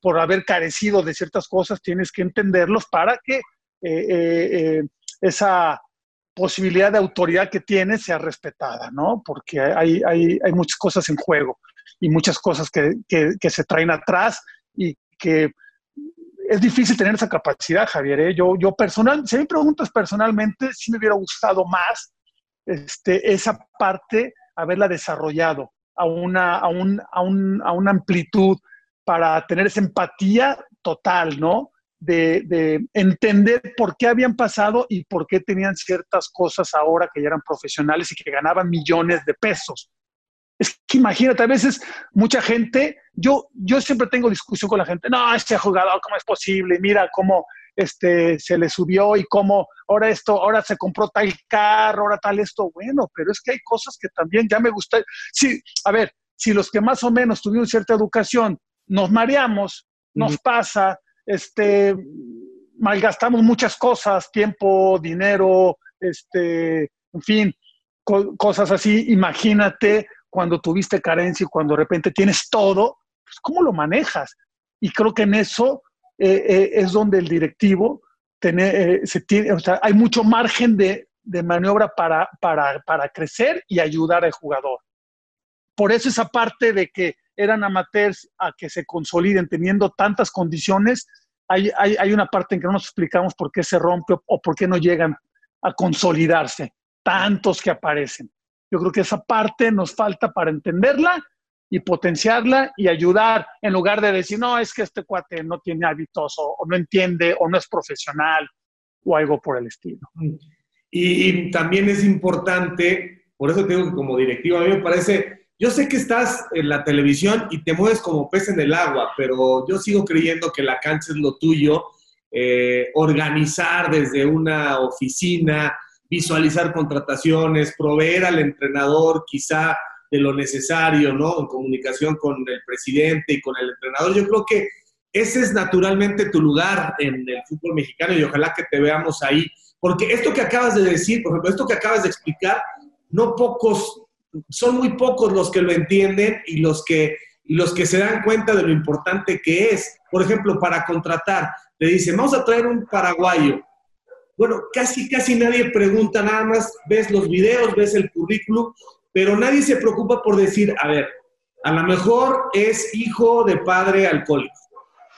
por haber carecido de ciertas cosas tienes que entenderlos para que esa posibilidad de autoridad que tienes sea respetada, ¿no? Porque hay, hay, hay muchas cosas en juego y muchas cosas que, que, que se traen atrás y que es difícil tener esa capacidad, Javier. ¿eh? Yo, yo personal, si me preguntas personalmente, sí me hubiera gustado más este, esa parte, haberla desarrollado a una, a, un, a, un, a una amplitud para tener esa empatía total, ¿no? De, de, entender por qué habían pasado y por qué tenían ciertas cosas ahora que ya eran profesionales y que ganaban millones de pesos. Es que imagínate, a veces mucha gente, yo, yo siempre tengo discusión con la gente, no, este jugador, ¿cómo es posible? Mira cómo este, se le subió y cómo ahora esto, ahora se compró tal carro, ahora tal esto. Bueno, pero es que hay cosas que también ya me gustan. Sí, a ver, si los que más o menos tuvieron cierta educación nos mareamos, nos pasa, este, malgastamos muchas cosas, tiempo, dinero, este, en fin, cosas así. Imagínate cuando tuviste carencia y cuando de repente tienes todo, pues, ¿cómo lo manejas? Y creo que en eso eh, eh, es donde el directivo tiene, sea, hay mucho margen de, maniobra para, crecer y ayudar al jugador. Por eso esa parte de que eran amateurs a que se consoliden teniendo tantas condiciones, hay, una parte en que no nos explicamos por qué se rompe o por qué no llegan a consolidarse, tantos que aparecen. Yo creo que esa parte nos falta para entenderla y potenciarla y ayudar en lugar de decir, no, es que este cuate no tiene hábitos o, no entiende o no es profesional o algo por el estilo. Y, y también es importante, por eso tengo que como directivo, a mí me parece yo sé que estás en la televisión y te mueves como pez en el agua, pero yo sigo creyendo que la cancha es lo tuyo. Eh, organizar desde una oficina, visualizar contrataciones, proveer al entrenador quizá de lo necesario, ¿no? En comunicación con el presidente y con el entrenador. Yo creo que ese es naturalmente tu lugar en el fútbol mexicano y ojalá que te veamos ahí. Porque esto que acabas de decir, por ejemplo, esto que acabas de explicar, no pocos son muy pocos los que lo entienden y los que, los que se dan cuenta de lo importante que es. Por ejemplo, para contratar, le dicen, vamos a traer un paraguayo. Bueno, casi, casi nadie pregunta, nada más ves los videos, ves el currículum, pero nadie se preocupa por decir, a ver, a lo mejor es hijo de padre alcohólico,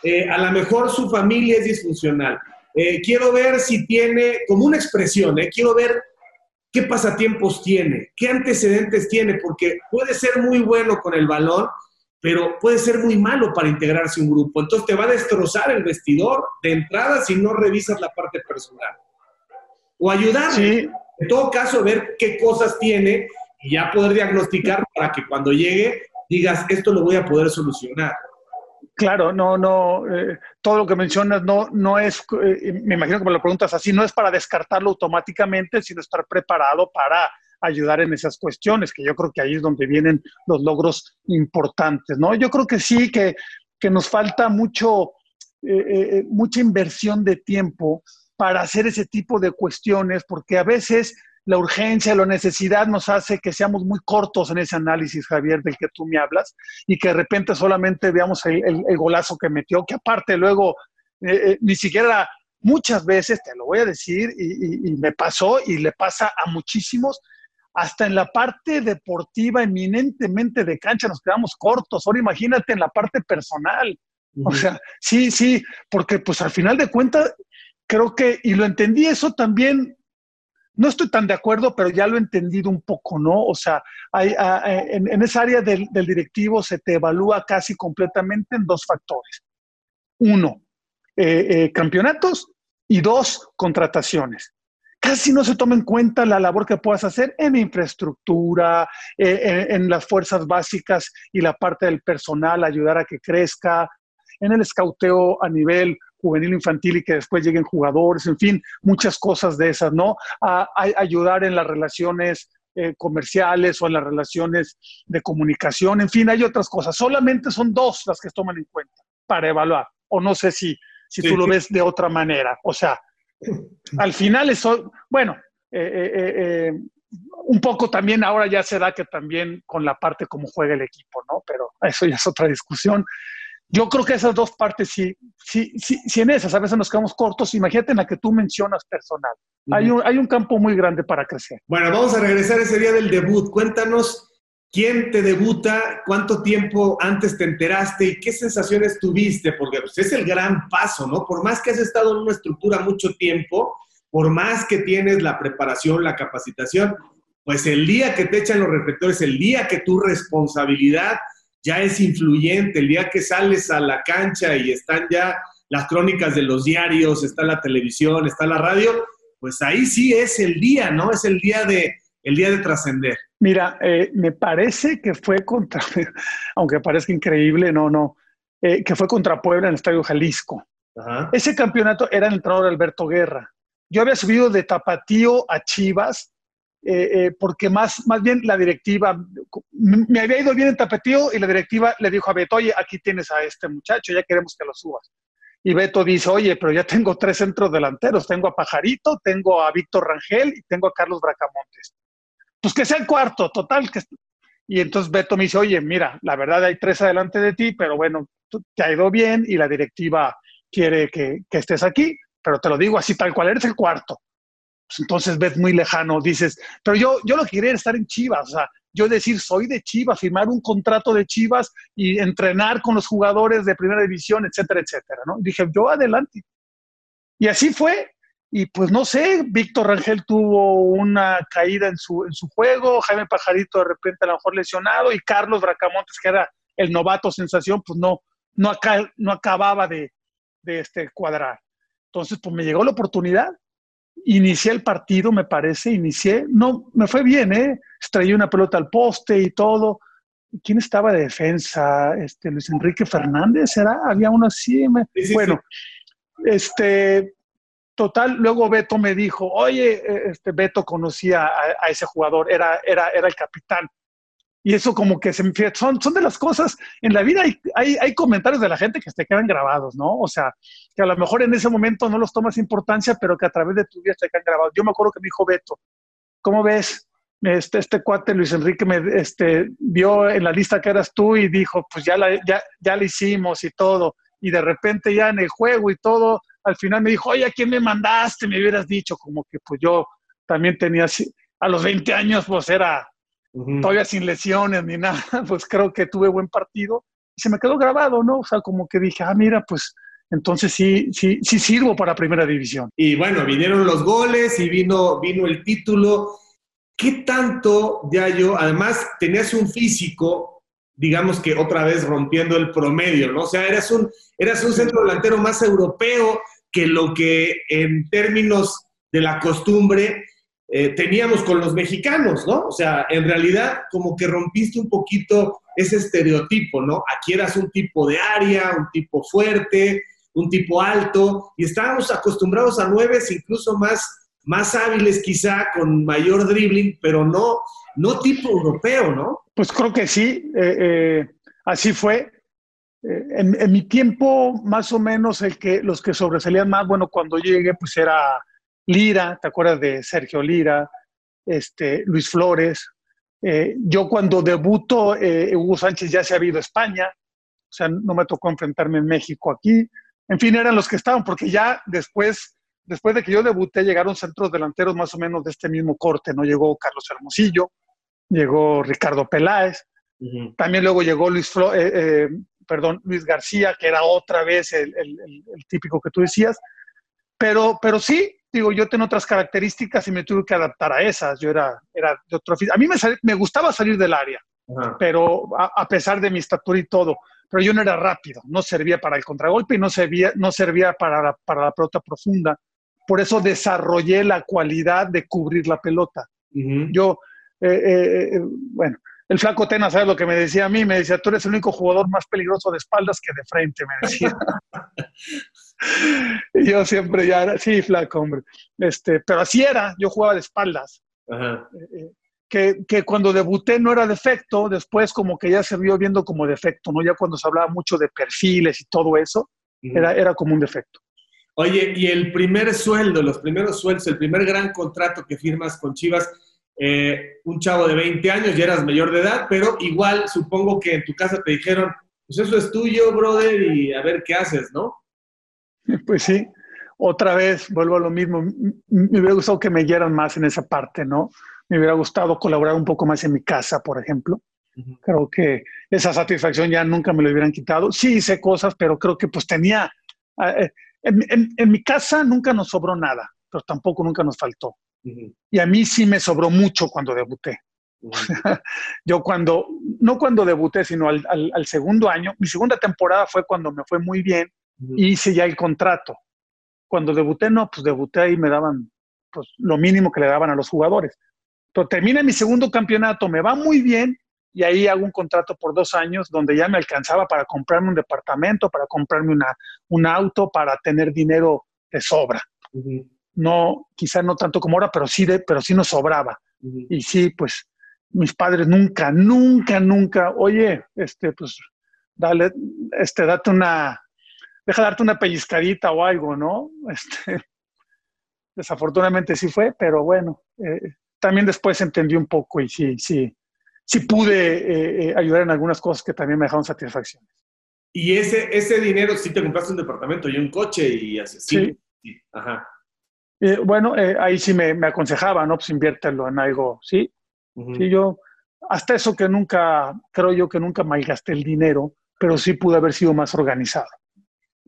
eh, a lo mejor su familia es disfuncional. Eh, quiero ver si tiene, como una expresión, eh, quiero ver qué pasatiempos tiene, qué antecedentes tiene, porque puede ser muy bueno con el balón, pero puede ser muy malo para integrarse a un grupo. Entonces te va a destrozar el vestidor de entrada si no revisas la parte personal. O ayudar, en todo caso, ver qué cosas tiene y ya poder diagnosticar para que cuando llegue digas, esto lo voy a poder solucionar. Claro, no, no, eh, todo lo que mencionas no, no es, eh, me imagino que me lo preguntas así, no es para descartarlo automáticamente, sino estar preparado para ayudar en esas cuestiones, que yo creo que ahí es donde vienen los logros importantes, ¿no? Yo creo que sí, que, que nos falta mucho, eh, mucha inversión de tiempo para hacer ese tipo de cuestiones, porque a veces la urgencia, la necesidad nos hace que seamos muy cortos en ese análisis, Javier, del que tú me hablas, y que de repente solamente veamos el, golazo que metió, que aparte luego eh, eh, ni siquiera muchas veces, te lo voy a decir, y, me pasó y le pasa a muchísimos, hasta en la parte deportiva, eminentemente de cancha, nos quedamos cortos. Ahora imagínate en la parte personal. O sea, sí, sí, porque pues al final de cuentas, creo que, y lo entendí eso también no estoy tan de acuerdo, pero ya lo he entendido un poco, ¿no? O sea, hay, eh, en, esa área del, directivo se te evalúa casi completamente en dos factores. Uno, eh, eh, campeonatos y dos, contrataciones. Casi no se toma en cuenta la labor que puedas hacer en infraestructura, en las fuerzas básicas y la parte del personal, ayudar a que crezca, en el escauteo a nivel juvenil infantil y que después lleguen jugadores, en fin, muchas cosas de esas, ¿no? A, ayudar en las relaciones eh, comerciales o en las relaciones de comunicación, en fin, hay otras cosas. Solamente son dos las que toman en cuenta para evaluar, o no sé si, si tú lo ves de otra manera. O sea, al final eso, bueno, eh, eh, un poco también ahora ya se da que también con la parte como juega el equipo, ¿no? Pero eso ya es otra discusión. Yo creo que esas dos partes, sí, sí, sí, sí en esas a veces nos quedamos cortos, imagínate en la que tú mencionas personal. hay, un, hay un campo muy grande para crecer. Bueno, vamos a regresar ese día del debut. Cuéntanos quién te debuta, cuánto tiempo antes te enteraste y qué sensaciones tuviste, porque pues, es el gran paso, ¿no? Por más que has estado en una estructura mucho tiempo, por más que tienes la preparación, la capacitación, pues el día que te echan los reflectores, el día que tu responsabilidad ya es influyente. El día que sales a la cancha y están ya las crónicas de los diarios, está la televisión, está la radio, pues ahí sí es el día, ¿no? Es el día de, el día de trascender. Mira, eh, me parece que fue contra, aunque parezca increíble, no, no, eh, que fue contra Puebla en el Estadio Jalisco. Ese campeonato era el entrenador Alberto Guerra. Yo había subido de Tapatío a Chivas eh, eh, porque más, más bien la directiva, me había ido bien en tapetío y la directiva le dijo a Beto, oye, aquí tienes a este muchacho, ya queremos que lo subas. Y Beto dice, oye, pero ya tengo tres centros delanteros, tengo a Pajarito, tengo a Víctor Rangel y tengo a Carlos Bracamontes. Pues que sea el cuarto, total. Que... Y entonces Beto me dice, oye, mira, la verdad hay tres adelante de ti, pero bueno, te ha ido bien y la directiva quiere que, que estés aquí, pero te lo digo así tal cual, eres el cuarto. Pues entonces ves muy lejano, dices, pero yo, yo lo que quería era estar en Chivas, o sea, yo decir, soy de Chivas, firmar un contrato de Chivas y entrenar con los jugadores de primera división, etcétera, etcétera, ¿no? Dije, yo adelante. Y así fue. Y pues no sé, Víctor Rangel tuvo una caída en su, en su juego, Jaime Pajarito de repente a lo mejor lesionado y Carlos Bracamontes, que era el novato sensación, pues no, no, no acababa de, de este, cuadrar. Entonces, pues me llegó la oportunidad inicié el partido, me parece, inicié, no, me fue bien, ¿eh? Estrellé una pelota al poste y todo. ¿Quién estaba de defensa? Este, Luis Enrique Fernández, ¿será? Había uno así. bueno, este, total, luego Beto me dijo, oye, e, este, Beto conocía a, a, ese jugador, era, era, era el capitán. Y eso como que se son, son de las cosas, en la vida hay, hay, hay, comentarios de la gente que te quedan grabados, ¿no? O sea, que a lo mejor en ese momento no los tomas importancia, pero que a través de tu vida te quedan grabados. Yo me acuerdo que me dijo Beto, ¿cómo ves? Este, este cuate Luis Enrique me este, vio en la lista que eras tú y dijo, pues ya la, ya, ya hicimos y todo. Y de repente ya en el juego y todo, al final me dijo, oye, ¿a quién me mandaste? Me hubieras dicho, como que pues yo también tenía, a los 20 años, pues era todavía sin lesiones ni nada, pues creo que tuve buen partido y se me quedó grabado, ¿no? O sea, como que dije, ah, mira, pues entonces sí, sí, sí sirvo para primera división. Y bueno, vinieron los goles y vino, vino el título. ¿Qué tanto, ya yo, además tenías un físico, digamos que otra vez rompiendo el promedio, ¿no? O sea, eras un, eras un centro delantero más europeo que lo que en términos de la costumbre eh, teníamos con los mexicanos, ¿no? O sea, en realidad como que rompiste un poquito ese estereotipo, ¿no? Aquí eras un tipo de área, un tipo fuerte, un tipo alto, y estábamos acostumbrados a nueves incluso más, más hábiles quizá, con mayor dribbling, pero no, no tipo europeo, ¿no? Pues creo que sí, eh, eh, así fue. En, en, mi tiempo, más o menos, el que, los que sobresalían más, bueno, cuando llegué, pues era Lira, ¿te acuerdas de Sergio Lira? Este, Luis Flores. Eh, yo cuando debuto, eh, Hugo Sánchez ya se ha ido a España, o sea, no me tocó enfrentarme en México aquí. En fin, eran los que estaban, porque ya después, después de que yo debuté, llegaron centros delanteros más o menos de este mismo corte, ¿no? Llegó Carlos Hermosillo, llegó Ricardo Peláez, también luego llegó Luis, eh, perdón, Luis García, que era otra vez el, el típico que tú decías. Pero, pero sí, digo, yo tengo otras características y me tuve que adaptar a esas. Yo era, era de otro A mí me, me gustaba salir del área, pero a, pesar de mi estatura y todo, pero yo no era rápido, no servía para el contragolpe y no servía, no servía para, la, para la pelota profunda. Por eso desarrollé la cualidad de cubrir la pelota. Yo, eh, eh, eh, bueno, el flaco Tena, ¿sabes lo que me decía a mí? Me decía, tú eres el único jugador más peligroso de espaldas que de frente, me decía. y yo siempre ya era, sí, flaco, hombre. Este, pero así era, yo jugaba de espaldas. Eh, eh, que, que, cuando debuté no era defecto, después como que ya se vio viendo como defecto, ¿no? Ya cuando se hablaba mucho de perfiles y todo eso, era, era como un defecto. Oye, y el primer sueldo, los primeros sueldos, el primer gran contrato que firmas con Chivas, eh, un chavo de 20 años, ya eras mayor de edad, pero igual supongo que en tu casa te dijeron, pues eso es tuyo, brother, y a ver qué haces, ¿no? Pues sí, otra vez vuelvo a lo mismo. Me hubiera gustado que me guiaran más en esa parte, ¿no? Me hubiera gustado colaborar un poco más en mi casa, por ejemplo. Creo que esa satisfacción ya nunca me lo hubieran quitado. Sí hice cosas, pero creo que pues tenía... Eh, en mi casa nunca nos sobró nada, pero tampoco nunca nos faltó. Y a mí sí me sobró mucho cuando debuté. Yo cuando, no cuando debuté, sino al, al, segundo año, mi segunda temporada fue cuando me fue muy bien y hice ya el contrato. Cuando debuté, no, pues debuté y me daban pues, lo mínimo que le daban a los jugadores. Pero termina mi segundo campeonato, me va muy bien y ahí hago un contrato por dos años donde ya me alcanzaba para comprarme un departamento, para comprarme una, un auto, para tener dinero de sobra no, quizá no tanto como ahora, pero sí, de, pero sí nos sobraba. Y sí, pues mis padres nunca, nunca, nunca, oye, este, pues, dale, este, date una, deja darte una pellizcadita o algo, ¿no? Este, desafortunadamente sí fue, pero bueno, eh, también después entendí un poco y sí, sí, sí pude eh, eh, ayudar en algunas cosas que también me dejaron satisfacciones. Y ese, ese dinero, sí te compraste un departamento y un coche y así. Sí. sí. Ajá. bueno, ahí sí me, me, aconsejaba, ¿no? Pues inviértelo en algo, ¿sí? Sí, yo, hasta eso que nunca, creo yo que nunca malgasté el dinero, pero sí pude haber sido más organizado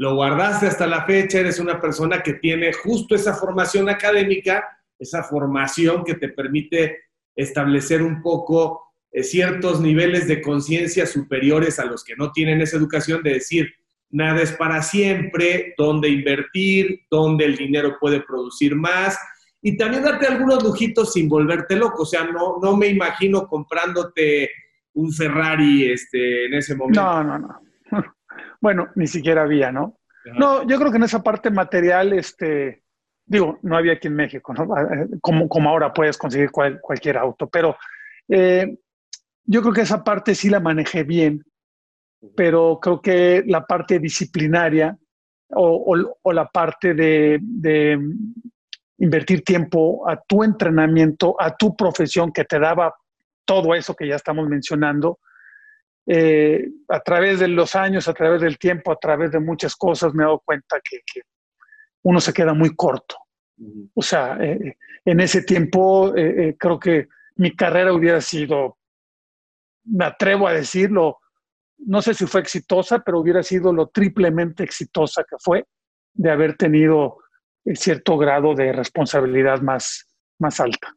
lo guardaste hasta la fecha, eres una persona que tiene justo esa formación académica, esa formación que te permite establecer un poco eh, ciertos niveles de conciencia superiores a los que no tienen esa educación, de decir, nada es para siempre, dónde invertir, dónde el dinero puede producir más y también darte algunos lujitos sin volverte loco. O sea, no, no me imagino comprándote un Ferrari este, en ese momento. No, no, no. Bueno, ni siquiera había, ¿no? No, yo creo que en esa parte material, este, digo, no había aquí en México, ¿no? Ah, eh, como, como ahora puedes conseguir cualquier auto, pero eh, yo creo que esa parte sí la manejé bien, pero creo que la parte disciplinaria o, o, la parte de, de, invertir tiempo a tu entrenamiento, a tu profesión que te daba todo eso que ya estamos mencionando, eh, a través de los años, a través del tiempo, a través de muchas cosas, me he dado cuenta que, uno se queda muy corto. O sea, eh, en ese tiempo eh, creo que mi carrera hubiera sido, me atrevo a decirlo, no sé si fue exitosa, pero hubiera sido lo triplemente exitosa que fue de haber tenido cierto grado de responsabilidad más, más alta.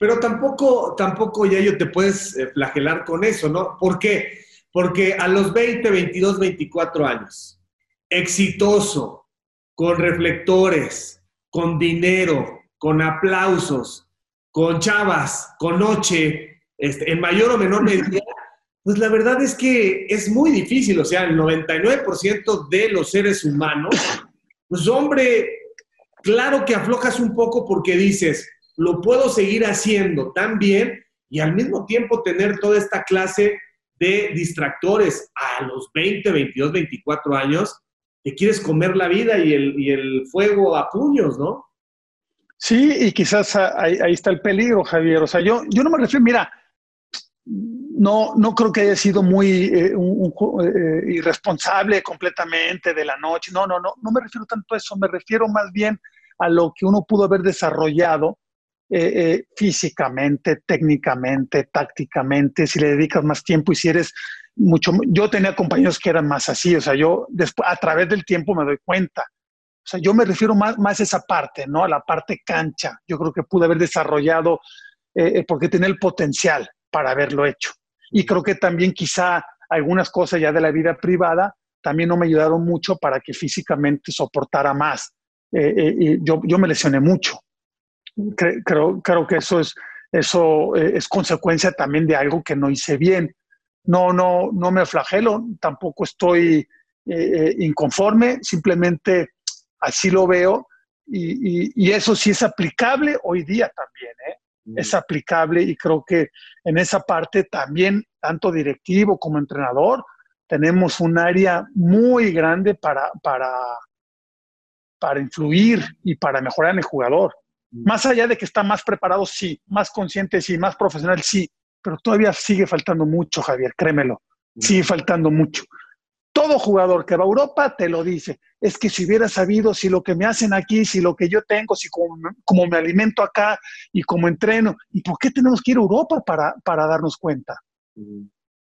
Pero tampoco, tampoco ya yo te puedes eh, flagelar con eso, ¿no? ¿Por qué? Porque a los 20, 22, 24 años, exitoso, con reflectores, con dinero, con aplausos, con chavas, con noche, este, en mayor o menor medida, pues la verdad es que es muy difícil. O sea, el 99% de los seres humanos, pues hombre, claro que aflojas un poco porque dices, lo puedo seguir haciendo tan bien y al mismo tiempo tener toda esta clase de distractores a los 20, 22, 24 años, te quieres comer la vida y el, fuego a puños, ¿no? Sí, y quizás ahí, está el peligro, Javier. O sea, yo, yo no me refiero, mira, no, no creo que haya sido muy eh, eh, irresponsable completamente de la noche. No, no, no, no me refiero tanto a eso, me refiero más bien a lo que uno pudo haber desarrollado eh, eh, físicamente, técnicamente, tácticamente, si le dedicas más tiempo y si eres mucho... Yo tenía compañeros que eran más así, o sea, yo después, a través del tiempo me doy cuenta. O sea, yo me refiero más, más a esa parte, ¿no? A la parte cancha. Yo creo que pude haber desarrollado, eh, porque tenía el potencial para haberlo hecho. Y creo que también quizá algunas cosas ya de la vida privada también no me ayudaron mucho para que físicamente soportara más. y yo, yo me lesioné mucho creo, creo que eso es, eso eh, es consecuencia también de algo que no hice bien. No, no, no me flagelo, tampoco estoy eh, eh, inconforme, simplemente así lo veo y, eso sí es aplicable hoy día también, mm. es aplicable y creo que en esa parte también, tanto directivo como entrenador, tenemos un área muy grande para, para, para influir y para mejorar en el jugador. Más allá de que está más preparado, sí, más consciente, sí, más profesional, sí, pero todavía sigue faltando mucho, Javier, créemelo, sigue faltando mucho. Todo jugador que va a Europa te lo dice. Es que si hubiera sabido si lo que me hacen aquí, si lo que yo tengo, si como, me alimento acá y como entreno, ¿y por qué tenemos que ir a Europa para, para darnos cuenta?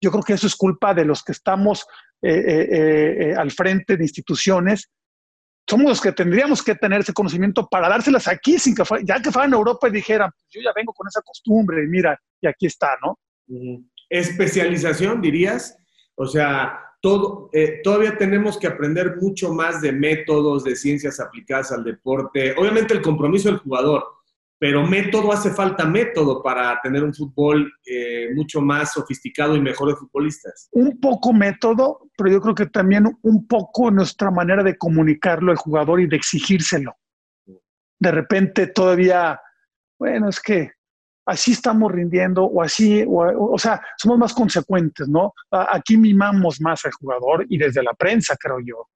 Yo creo que eso es culpa de los que estamos eh, eh, eh, al frente de instituciones somos los que tendríamos que tener ese conocimiento para dárselas aquí, sin que ya que fueran a Europa y dijeran, pues yo ya vengo con esa costumbre, y mira, y aquí está, ¿no? Especialización, dirías. O sea, todo, eh, todavía tenemos que aprender mucho más de métodos, de ciencias aplicadas al deporte. Obviamente el compromiso del jugador, pero método, hace falta método para tener un fútbol eh, mucho más sofisticado y mejores futbolistas. Un poco método, pero yo creo que también un poco nuestra manera de comunicarlo al jugador y de exigírselo. De repente todavía, bueno, es que así estamos rindiendo o así, o, sea, somos más consecuentes, ¿no? Aquí mimamos más al jugador y desde la prensa, creo yo.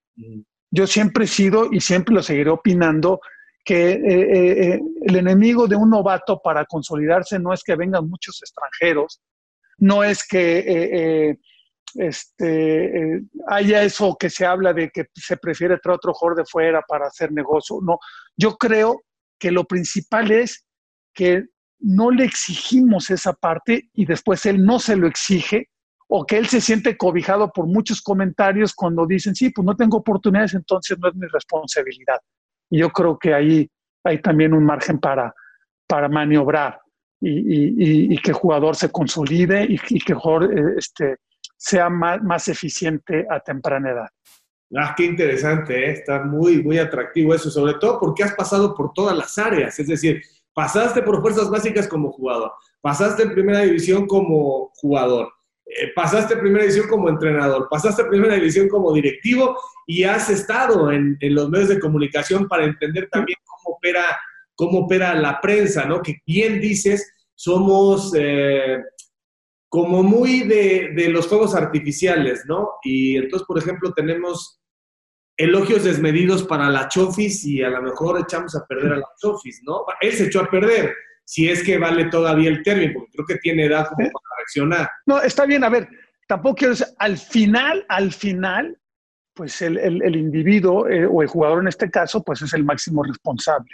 Yo siempre he sido y siempre lo seguiré opinando que eh, eh, eh, el enemigo de un novato para consolidarse no es que vengan muchos extranjeros, no es que este, haya eso que se habla de que se prefiere traer otro jugador de fuera para hacer negocio. No, yo creo que lo principal es que no le exigimos esa parte y después él no se lo exige o que él se siente cobijado por muchos comentarios cuando dicen, sí, pues no tengo oportunidades, entonces no es mi responsabilidad. Y yo creo que ahí hay también un margen para, para maniobrar y, que el jugador se consolide y, que el eh, este, sea más, más eficiente a temprana edad. Ah, qué interesante, ¿eh? está muy, muy atractivo eso, sobre todo porque has pasado por todas las áreas, es decir, pasaste por fuerzas básicas como jugador, pasaste en primera división como jugador, eh, pasaste en primera división como entrenador, pasaste en primera división como directivo y has estado en, los medios de comunicación para entender también cómo opera, cómo opera la prensa, ¿no? Que bien dices, somos eh, como muy de, de, los fuegos artificiales, ¿no? Y entonces, por ejemplo, tenemos elogios desmedidos para la Chofis y a lo mejor echamos a perder a la Chofis, ¿no? Él se echó a perder, si es que vale todavía el término, porque creo que tiene edad como para reaccionar. No, está bien, a ver, tampoco quiero decir, al final, al final, pues el, el, individuo eh, o el jugador en este caso, pues es el máximo responsable.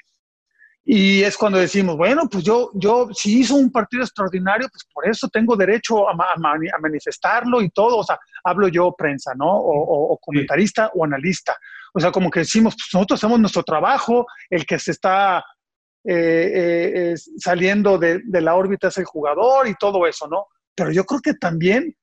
Y es cuando decimos, bueno, pues yo, yo si hizo un partido extraordinario, pues por eso tengo derecho a, a, manifestarlo y todo. O sea, hablo yo prensa, ¿no? O, o, comentarista o analista. O sea, como que decimos, pues nosotros hacemos nuestro trabajo, el que se está eh, eh, saliendo de, la órbita es el jugador y todo eso, ¿no? Pero yo creo que también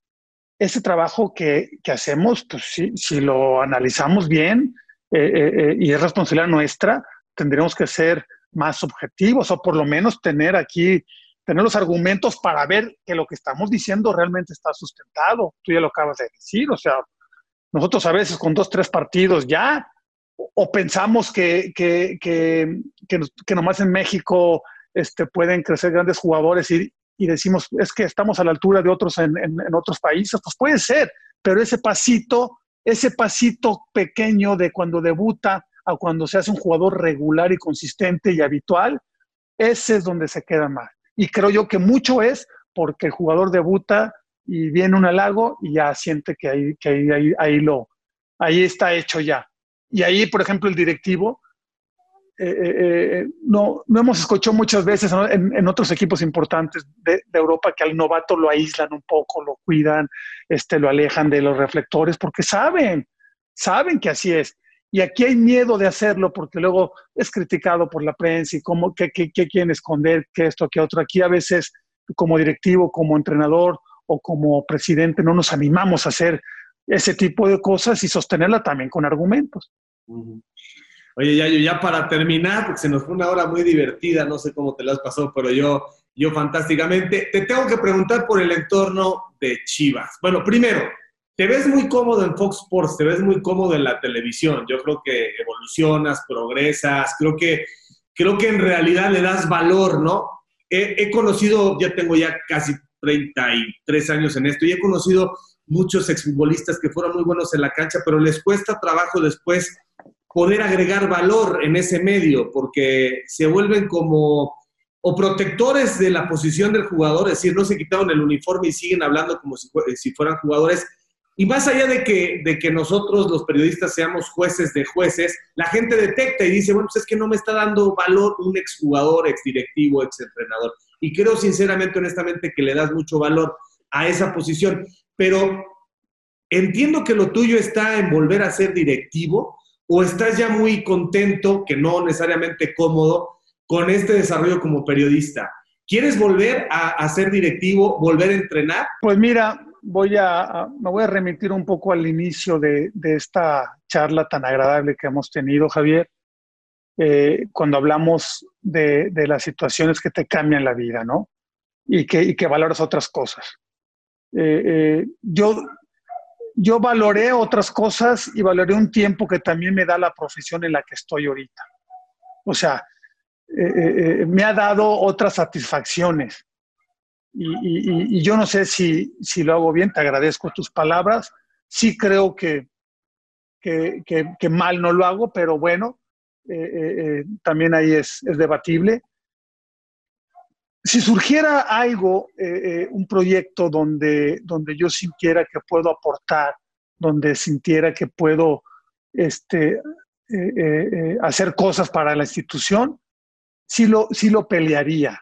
ese trabajo que, hacemos, pues si, lo analizamos bien eh, y es responsabilidad nuestra, tendríamos que ser más objetivos o por lo menos tener aquí, tener los argumentos para ver que lo que estamos diciendo realmente está sustentado. Tú ya lo acabas de decir, o sea, nosotros a veces con dos, tres partidos ya o pensamos que, que, que, que, nomás en México este, pueden crecer grandes jugadores y, y, decimos, es que estamos a la altura de otros en, en, otros países, pues puede ser, pero ese pasito, ese pasito pequeño de cuando debuta a cuando se hace un jugador regular y consistente y habitual, ese es donde se queda mal. Y creo yo que mucho es porque el jugador debuta y viene un halago y ya siente que ahí, que ahí, ahí, ahí lo, ahí está hecho ya. Y ahí, por ejemplo, el directivo, eh, eh, eh, no, no hemos escuchado muchas veces en, otros equipos importantes de, Europa que al novato lo aíslan un poco, lo cuidan, este, lo alejan de los reflectores, porque saben, saben que así es. Y aquí hay miedo de hacerlo porque luego es criticado por la prensa y cómo, qué, quieren esconder, qué esto, qué otro. Aquí a veces como directivo, como entrenador o como presidente no nos animamos a hacer ese tipo de cosas y sostenerla también con argumentos. Oye, Yayo, ya para terminar, porque se nos fue una hora muy divertida, no sé cómo te la has pasado, pero yo, yo fantásticamente, te tengo que preguntar por el entorno de Chivas. Bueno, primero, te ves muy cómodo en Fox Sports, te ves muy cómodo en la televisión. Yo creo que evolucionas, progresas, creo que, creo que en realidad le das valor, ¿no? He, conocido, ya tengo ya casi 33 años en esto, y he conocido muchos exfutbolistas que fueron muy buenos en la cancha, pero les cuesta trabajo después poder agregar valor en ese medio, porque se vuelven como o protectores de la posición del jugador, es decir, no se quitaron el uniforme y siguen hablando como si, fueran jugadores. Y más allá de que, de que nosotros los periodistas seamos jueces de jueces, la gente detecta y dice, bueno, pues es que no me está dando valor un exjugador, exdirectivo, exentrenador. Y creo sinceramente, honestamente, que le das mucho valor a esa posición pero entiendo que lo tuyo está en volver a ser directivo o estás ya muy contento, que no necesariamente cómodo, con este desarrollo como periodista. ¿Quieres volver a, ser directivo, volver a entrenar? Pues mira, voy a, me voy a remitir un poco al inicio de, esta charla tan agradable que hemos tenido, Javier, eh, cuando hablamos de, las situaciones que te cambian la vida, ¿no? Y que, y que valoras otras cosas. Eh, eh, yo, yo valoré otras cosas y valoré un tiempo que también me da la profesión en la que estoy ahorita. O sea, me ha dado otras satisfacciones. Y, yo no sé si, si, lo hago bien, te agradezco tus palabras. Sí creo que, que, mal no lo hago, pero bueno, eh, también ahí es, es, debatible. Si surgiera algo, un proyecto donde, donde yo sintiera que puedo aportar, donde sintiera que puedo este, hacer cosas para la institución, sí lo, sí lo pelearía.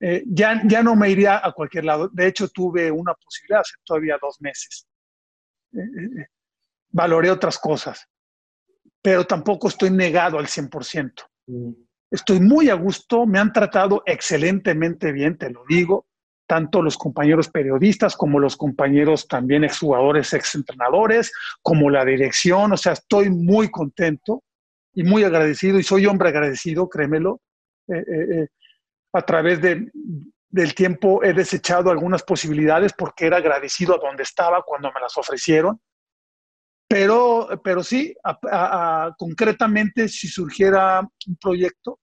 Eh, ya, ya no me iría a cualquier lado. De hecho, tuve una posibilidad hace todavía dos meses. Eh, eh, valoré otras cosas, pero tampoco estoy negado al 100%. Mm. Estoy muy a gusto, me han tratado excelentemente bien, te lo digo, tanto los compañeros periodistas como los compañeros también exjugadores, exentrenadores, como la dirección, o sea, estoy muy contento y muy agradecido, y soy hombre agradecido, créemelo. Eh, a través de, del tiempo he desechado algunas posibilidades porque era agradecido a donde estaba cuando me las ofrecieron. Pero, pero sí, concretamente, si surgiera un proyecto,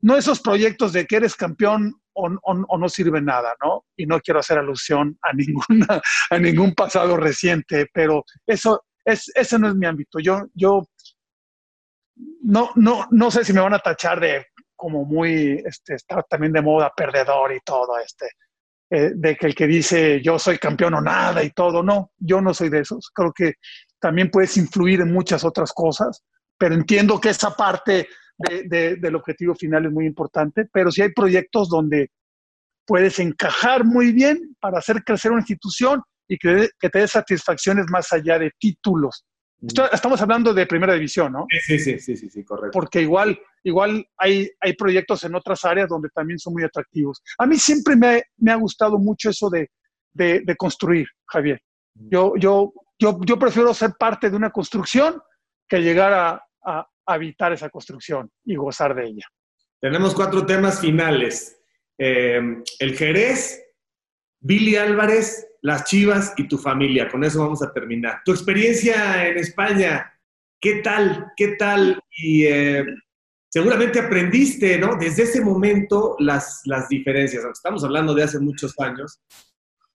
no esos proyectos de que eres campeón o, o, no sirve nada, ¿no? Y no quiero hacer alusión a, ninguna, a ningún pasado reciente, pero eso, es, ese no es mi ámbito. Yo, yo no, no, no sé si me van a tachar de como muy, este, está también de moda perdedor y todo, este, eh, de que el que dice yo soy campeón o nada y todo, no, yo no soy de esos. Creo que también puedes influir en muchas otras cosas, pero entiendo que esa parte de, del objetivo final es muy importante, pero si hay proyectos donde puedes encajar muy bien para hacer crecer una institución y que, que te dé satisfacciones más allá de títulos estamos hablando de primera división, ¿no? Sí, sí, sí, sí, sí, correcto. Porque igual, igual hay, hay proyectos en otras áreas donde también son muy atractivos. A mí siempre me, me ha gustado mucho eso de, de, de construir, Javier. Yo, yo, yo, yo, prefiero ser parte de una construcción que llegar a, a, habitar esa construcción y gozar de ella. Tenemos cuatro temas finales. Eh, el Jerez, Billy Álvarez las Chivas y tu familia. Con eso vamos a terminar. Tu experiencia en España, ¿qué tal? ¿Qué tal? Y eh, seguramente aprendiste, ¿no? Desde ese momento las, las diferencias. estamos hablando de hace muchos años.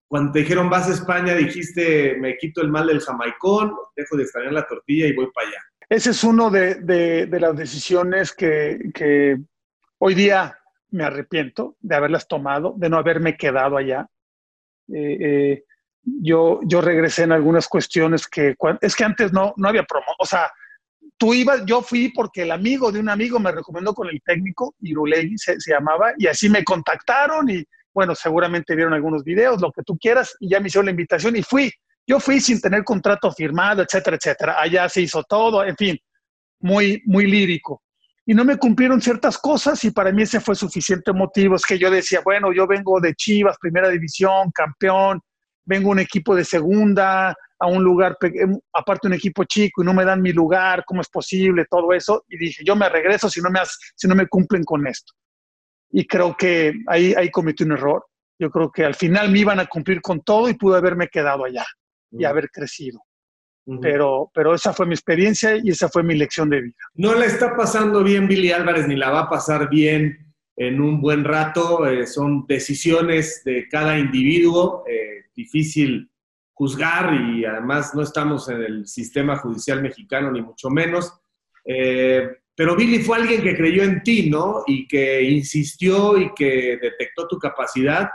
Cuando te dijeron vas a España, dijiste me quito el mal del jamaicón, dejo de extrañar la tortilla y voy para allá. Ese es uno de, de, las decisiones que, que hoy día me arrepiento de haberlas tomado, de no haberme quedado allá eh, eh, yo, yo regresé en algunas cuestiones que, es que antes no, no había promo, o sea, tú ibas, yo fui porque el amigo de un amigo me recomendó con el técnico, Irulegui se, se llamaba, y así me contactaron y bueno, seguramente vieron algunos videos, lo que tú quieras, y ya me hicieron la invitación y fui. Yo fui sin tener contrato firmado, etcétera, etcétera. Allá se hizo todo, en fin, muy, muy lírico y no me cumplieron ciertas cosas y para mí ese fue suficiente motivo. Es que yo decía, bueno, yo vengo de Chivas, primera división, campeón, vengo un equipo de segunda, a un lugar, em, aparte un equipo chico y no me dan mi lugar, ¿cómo es posible? Todo eso. Y dije, yo me regreso si no me, si no me cumplen con esto. Y creo que ahí, ahí cometí un error. Yo creo que al final me iban a cumplir con todo y pude haberme quedado allá y haber crecido pero, pero esa fue mi experiencia y esa fue mi lección de vida. No la está pasando bien Billy Álvarez ni la va a pasar bien en un buen rato. Eh, son decisiones de cada individuo, eh, difícil juzgar y además no estamos en el sistema judicial mexicano ni mucho menos. Eh, pero Billy fue alguien que creyó en ti, ¿no? Y que insistió y que detectó tu capacidad.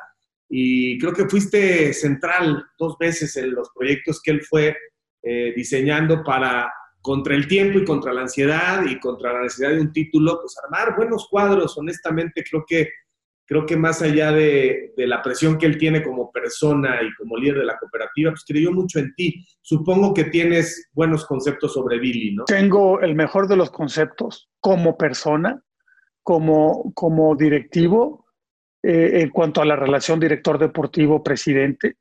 Y creo que fuiste central dos veces en los proyectos que él fue eh, diseñando para, contra el tiempo y contra la ansiedad y contra la necesidad de un título, pues armar buenos cuadros, honestamente creo que, creo que más allá de, la presión que él tiene como persona y como líder de la cooperativa, pues creyó mucho en ti. Supongo que tienes buenos conceptos sobre Billy, ¿no? Tengo el mejor de los conceptos como persona, como, como directivo, eh, en cuanto a la relación director deportivo-presidente.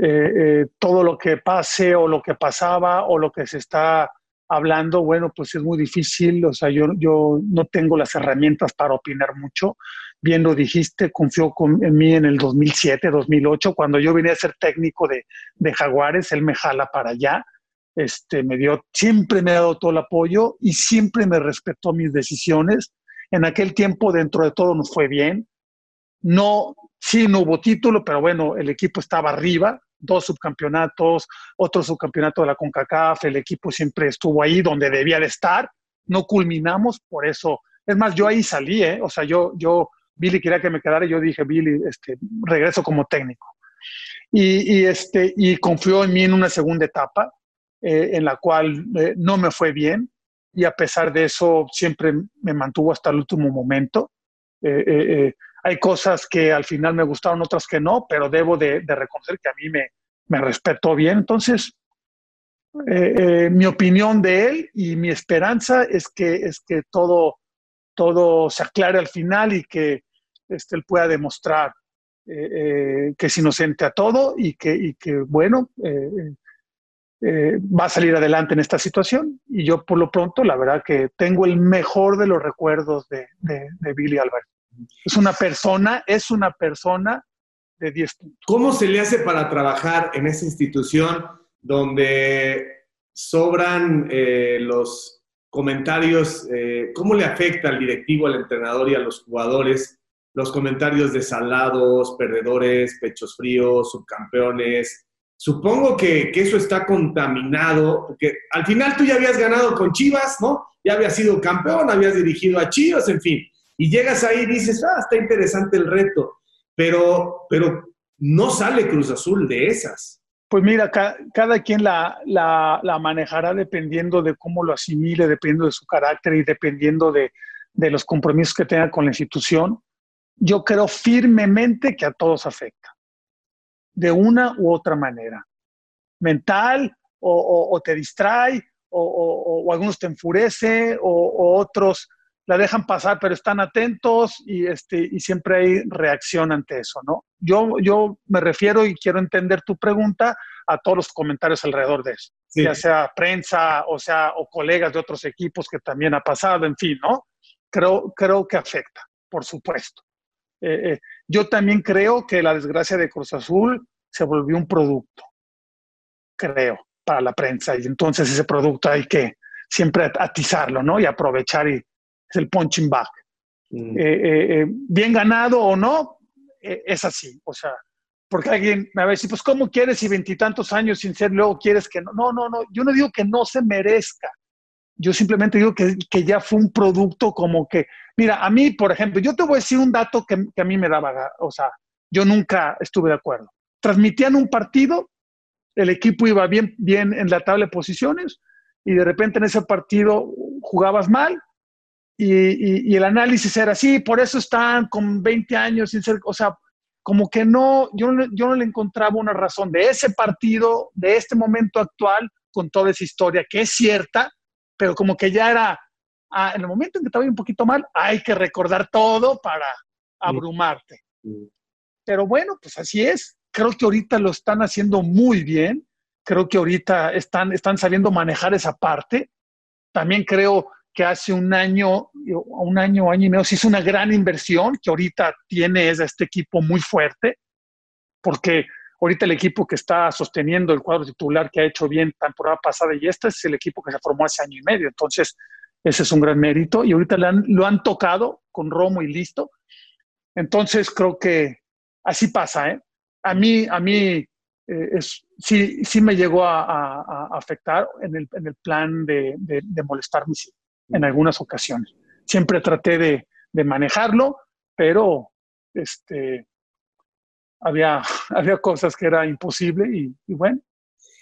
Eh, eh, todo lo que pase o lo que pasaba o lo que se está hablando, bueno, pues es muy difícil, o sea, yo, yo no tengo las herramientas para opinar mucho. Bien lo dijiste, confió en mí en el 2007, 2008, cuando yo vine a ser técnico de, de Jaguares, él me jala para allá, este, me dio, siempre me ha dado todo el apoyo y siempre me respetó mis decisiones. En aquel tiempo, dentro de todo, nos fue bien. No, sí, no hubo título, pero bueno, el equipo estaba arriba, dos subcampeonatos, otro subcampeonato de la CONCACAF, el equipo siempre estuvo ahí donde debía de estar, no culminamos, por eso, es más, yo ahí salí, ¿eh? o sea, yo, yo, Billy quería que me quedara y yo dije, Billy, este, regreso como técnico. Y, este, y confió en mí en una segunda etapa, eh, en la cual eh, no me fue bien, y a pesar de eso siempre me mantuvo hasta el último momento. Hay cosas que al final me gustaron, otras que no, pero debo de, reconocer que a mí me, me respetó bien. Entonces, mi opinión de él y mi esperanza es que, es que todo, todo se aclare al final y que este, él pueda demostrar eh, que es inocente a todo y que, bueno, eh, eh, va a salir adelante en esta situación. Y yo por lo pronto, la verdad que tengo el mejor de los recuerdos de, de, Billy Albert. Es una persona, es una persona de 10 puntos. ¿Cómo se le hace para trabajar en esa institución donde sobran los comentarios? ¿Cómo le afecta al directivo, al entrenador y a los jugadores los comentarios de salados, perdedores, pechos fríos, subcampeones. Supongo que, eso está contaminado, porque al final tú ya habías ganado con Chivas, ¿no? Ya habías sido campeón, habías dirigido a Chivas, en fin. Y llegas ahí y dices, ah, está interesante el reto, pero, pero no sale Cruz Azul de esas. Pues mira, cada quien la, la, manejará dependiendo de cómo lo asimile, dependiendo de su carácter y dependiendo de, de los compromisos que tenga con la institución yo creo firmemente que a todos afecta, de una u otra manera. Mental, o, te distrae, o, algunos te enfurece, o, otros la dejan pasar, pero están atentos y, este, y siempre hay reacción ante eso, ¿no? Yo, yo me refiero y quiero entender tu pregunta a todos los comentarios alrededor de eso, ya sea prensa, o sea, o colegas de otros equipos que también ha pasado, en fin, ¿no? Creo, creo que afecta, por supuesto. Eh, eh, yo también creo que la desgracia de Cruz Azul se volvió un producto, creo, para la prensa. Y entonces ese producto hay que siempre atizarlo, ¿no? Y aprovechar y es el punching back. Mm. Eh, bien ganado o no, es así. O sea, porque alguien me va a decir, pues, ¿cómo quieres y veintitantos años sin ser, luego quieres que no? No, no, no. Yo no digo que no se merezca. Yo simplemente digo que, que ya fue un producto como que Mira, a mí, por ejemplo, yo te voy a decir un dato que, a mí me daba, o sea, yo nunca estuve de acuerdo. Transmitían un partido, el equipo iba bien, bien en la tabla de posiciones y de repente en ese partido jugabas mal y, el análisis era así, por eso están con 20 años sin ser, o sea, como que no, yo, yo no le encontraba una razón de ese partido, de este momento actual, con toda esa historia, que es cierta, pero como que ya era, Ah, en el momento en que vaya un poquito mal, hay que recordar todo para abrumarte. Pero bueno, pues así es. Creo que ahorita lo están haciendo muy bien. Creo que ahorita están, están sabiendo manejar esa parte. También creo que hace un año, un año, año y medio, se hizo una gran inversión que ahorita tiene este equipo muy fuerte, porque ahorita el equipo que está sosteniendo el cuadro titular que ha hecho bien temporada pasada y este es el equipo que se formó hace año y medio. Entonces, ese es un gran mérito y ahorita lo han tocado con Romo y listo. Entonces creo que así pasa. ¿eh? A mí, a mí eh, sí, sí me llegó a, afectar en el, en el plan de, de, molestarme en algunas ocasiones. Siempre traté de, de manejarlo, pero este, había, había cosas que era imposible y, y bueno,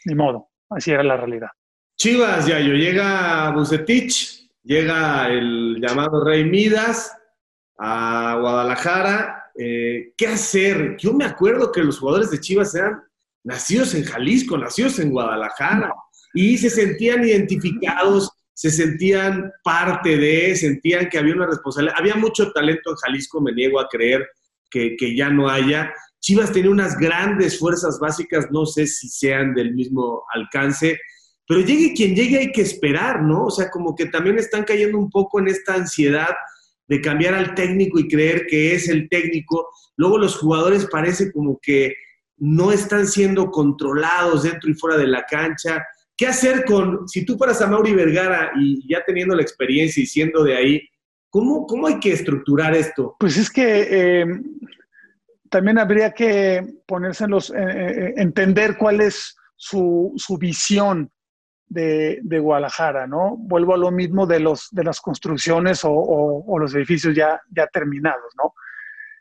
ni modo, así era la realidad. Chivas, ya yo llega Bucetich, llega el llamado Rey Midas a Guadalajara. Eh, ¿Qué hacer? Yo me acuerdo que los jugadores de Chivas eran nacidos en Jalisco, nacidos en Guadalajara, y se sentían identificados, se sentían parte de, sentían que había una responsabilidad. Había mucho talento en Jalisco, me niego a creer que, que ya no haya. Chivas tenía unas grandes fuerzas básicas, no sé si sean del mismo alcance, pero llegue quien llegue hay que esperar, ¿no? O sea, como que también están cayendo un poco en esta ansiedad de cambiar al técnico y creer que es el técnico. Luego los jugadores parece como que no están siendo controlados dentro y fuera de la cancha. ¿Qué hacer con, si tú fueras a Mauri Vergara y ya teniendo la experiencia y siendo de ahí, ¿cómo, cómo hay que estructurar esto? Pues es que eh, también habría que ponerse en los, entender cuál es su, su visión de, de, Guadalajara, ¿no? Vuelvo a lo mismo de, los, de las construcciones o, o, los edificios ya, ya terminados, ¿no?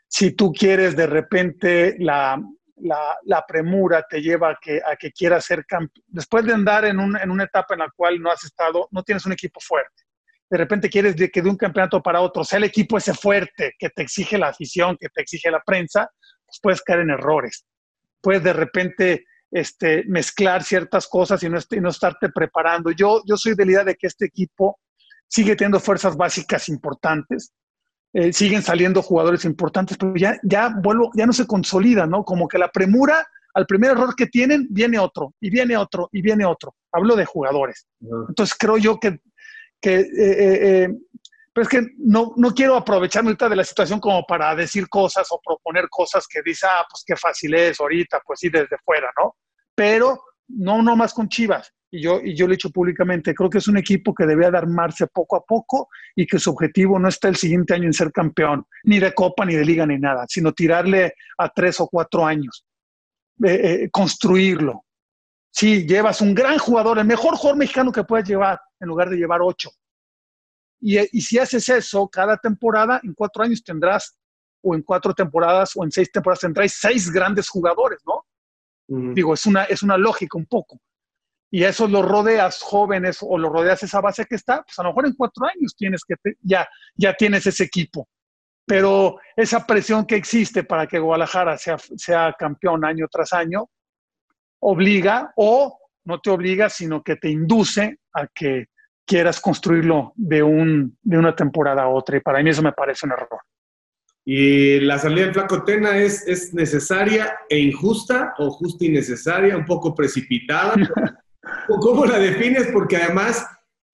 Si tú quieres de repente la, la, premura te lleva a que, a que quieras ser campeón, después de andar en, un, en una etapa en la cual no has estado, no tienes un equipo fuerte, de repente quieres de que de un campeonato para otro sea el equipo ese fuerte que te exige la afición, que te exige la prensa, pues puedes caer en errores. Puedes de repente este, mezclar ciertas cosas y no, y no estarte preparando. Yo, yo soy de la idea de que este equipo sigue teniendo fuerzas básicas importantes, eh, siguen saliendo jugadores importantes, pero ya, ya, vuelvo, ya no se consolida, ¿no? Como que la premura, al primer error que tienen, viene otro, y viene otro, y viene otro. Hablo de jugadores. Entonces creo yo que, que eh, eh, pero es que no, no quiero aprovecharme ahorita de la situación como para decir cosas o proponer cosas que dice, ah, pues qué fácil es ahorita, pues sí, desde fuera, ¿no? Pero no, no más con Chivas. Y yo, y yo lo he dicho públicamente, creo que es un equipo que debe armarse poco a poco y que su objetivo no está el siguiente año en ser campeón, ni de Copa, ni de Liga, ni nada, sino tirarle a tres o cuatro años, eh, eh, construirlo. Sí, llevas un gran jugador, el mejor jugador mexicano que puedes llevar, en lugar de llevar ocho. Y, si haces eso cada temporada, en cuatro años tendrás, o en cuatro temporadas, o en seis temporadas tendrás seis grandes jugadores, ¿no? Digo, es una, es una lógica un poco. Y a eso lo rodeas jóvenes o lo rodeas esa base que está, pues a lo mejor en cuatro años tienes que, ya, ya tienes ese equipo. Pero esa presión que existe para que Guadalajara sea, sea campeón año tras año, obliga o no te obliga, sino que te induce a que quieras construirlo de, un, de una temporada a otra. Y para mí eso me parece un error. ¿Y la salida del Flaco Tena es, es necesaria e injusta o justa y necesaria, un poco precipitada? ¿Cómo la defines? Porque además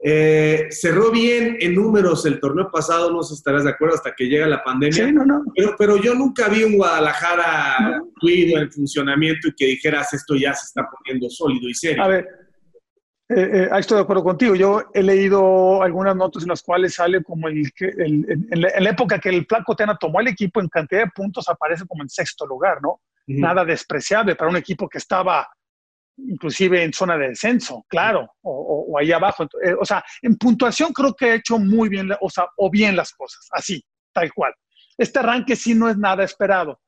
eh, cerró bien en números el torneo pasado, no sé si estarás de acuerdo, hasta que llega la pandemia. Sí, no, no. Pero, pero yo nunca vi un Guadalajara fluido en funcionamiento y que dijeras esto ya se está poniendo sólido y serio. A ver, eh, eh, ahí estoy de acuerdo contigo. Yo he leído algunas notas en las cuales sale como el, en, la, época que el Flaco Tena tomó el equipo en cantidad de puntos aparece como en sexto lugar, ¿no? Nada despreciable para un equipo que estaba inclusive en zona de descenso, claro, o, ahí abajo. Eh, o sea, en puntuación creo que he hecho muy bien, o sea, o bien las cosas, así, tal cual. Este arranque sí no es nada esperado.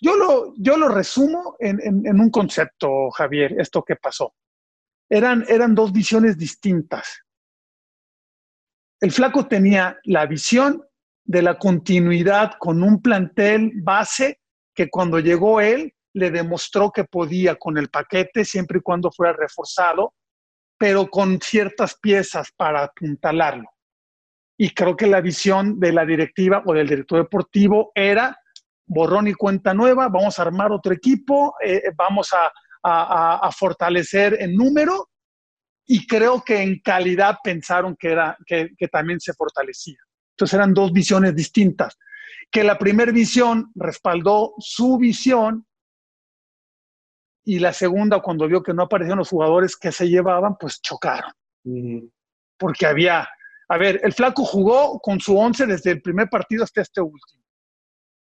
Yo lo, yo lo resumo en, en un concepto, Javier, esto que pasó eran, eran dos visiones distintas. El flaco tenía la visión de la continuidad con un plantel base que cuando llegó él le demostró que podía con el paquete siempre y cuando fuera reforzado, pero con ciertas piezas para apuntalarlo. Y creo que la visión de la directiva o del director deportivo era borrón y cuenta nueva, vamos a armar otro equipo, eh, vamos a, a, fortalecer en número y creo que en calidad pensaron que, era, que, también se fortalecía. Entonces eran dos visiones distintas. Que la primera visión respaldó su visión y la segunda, cuando vio que no aparecían los jugadores que se llevaban, pues chocaron. Porque había, a ver, el flaco jugó con su once desde el primer partido hasta este último.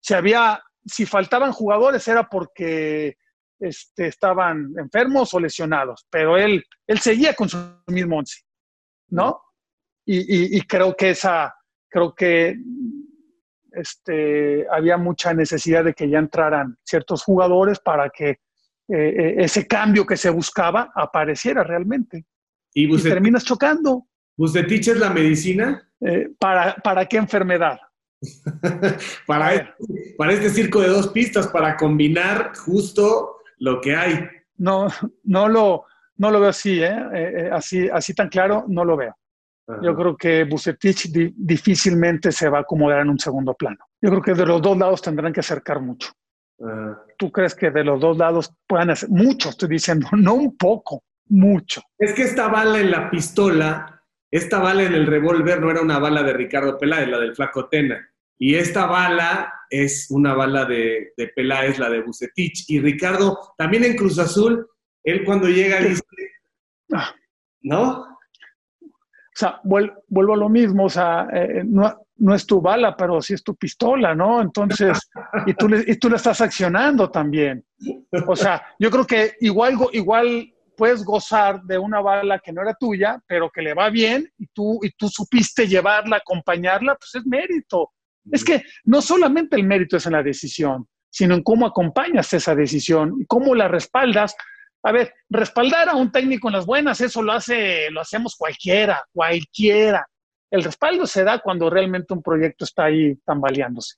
Si había, si faltaban jugadores era porque este, estaban enfermos o lesionados, pero él, él seguía con su mismo once, ¿no? Y, creo que esa, creo que este, había mucha necesidad de que ya entraran ciertos jugadores para que eh, eh, ese cambio que se buscaba apareciera realmente. Y, terminas chocando. ¿Bucetich es la medicina? Eh, ¿para, ¿Para qué enfermedad? para, este, para este circo de dos pistas, para combinar justo lo que hay. No, no lo, no lo veo así, ¿eh? Así, así tan claro, no lo veo. Yo creo que Bucetich difícilmente se va a acomodar en un segundo plano. Yo creo que de los dos lados tendrán que acercar mucho. ¿Tú crees que de los dos lados puedan hacer mucho? Estoy diciendo, no un poco, mucho. Es que esta bala en la pistola, esta bala en el revólver no era una bala de Ricardo Peláez, la del Flaco Tena. Y esta bala es una bala de, de Peláez, la de Bucetich. Y Ricardo, también en Cruz Azul, él cuando llega dice, ¿no? O sea, vuelvo a lo mismo, o sea, eh, no, no es tu bala, pero sí es tu pistola, ¿no? Entonces, y tú, le, y tú estás accionando también. O sea, yo creo que igual, igual puedes gozar de una bala que no era tuya, pero que le va bien y tú, y tú supiste llevarla, acompañarla, pues es mérito. Es que no solamente el mérito es en la decisión, sino en cómo acompañas esa decisión y cómo la respaldas. A ver, respaldar a un técnico en las buenas, eso lo hace, lo hacemos cualquiera, cualquiera. El respaldo se da cuando realmente un proyecto está ahí tambaleándose.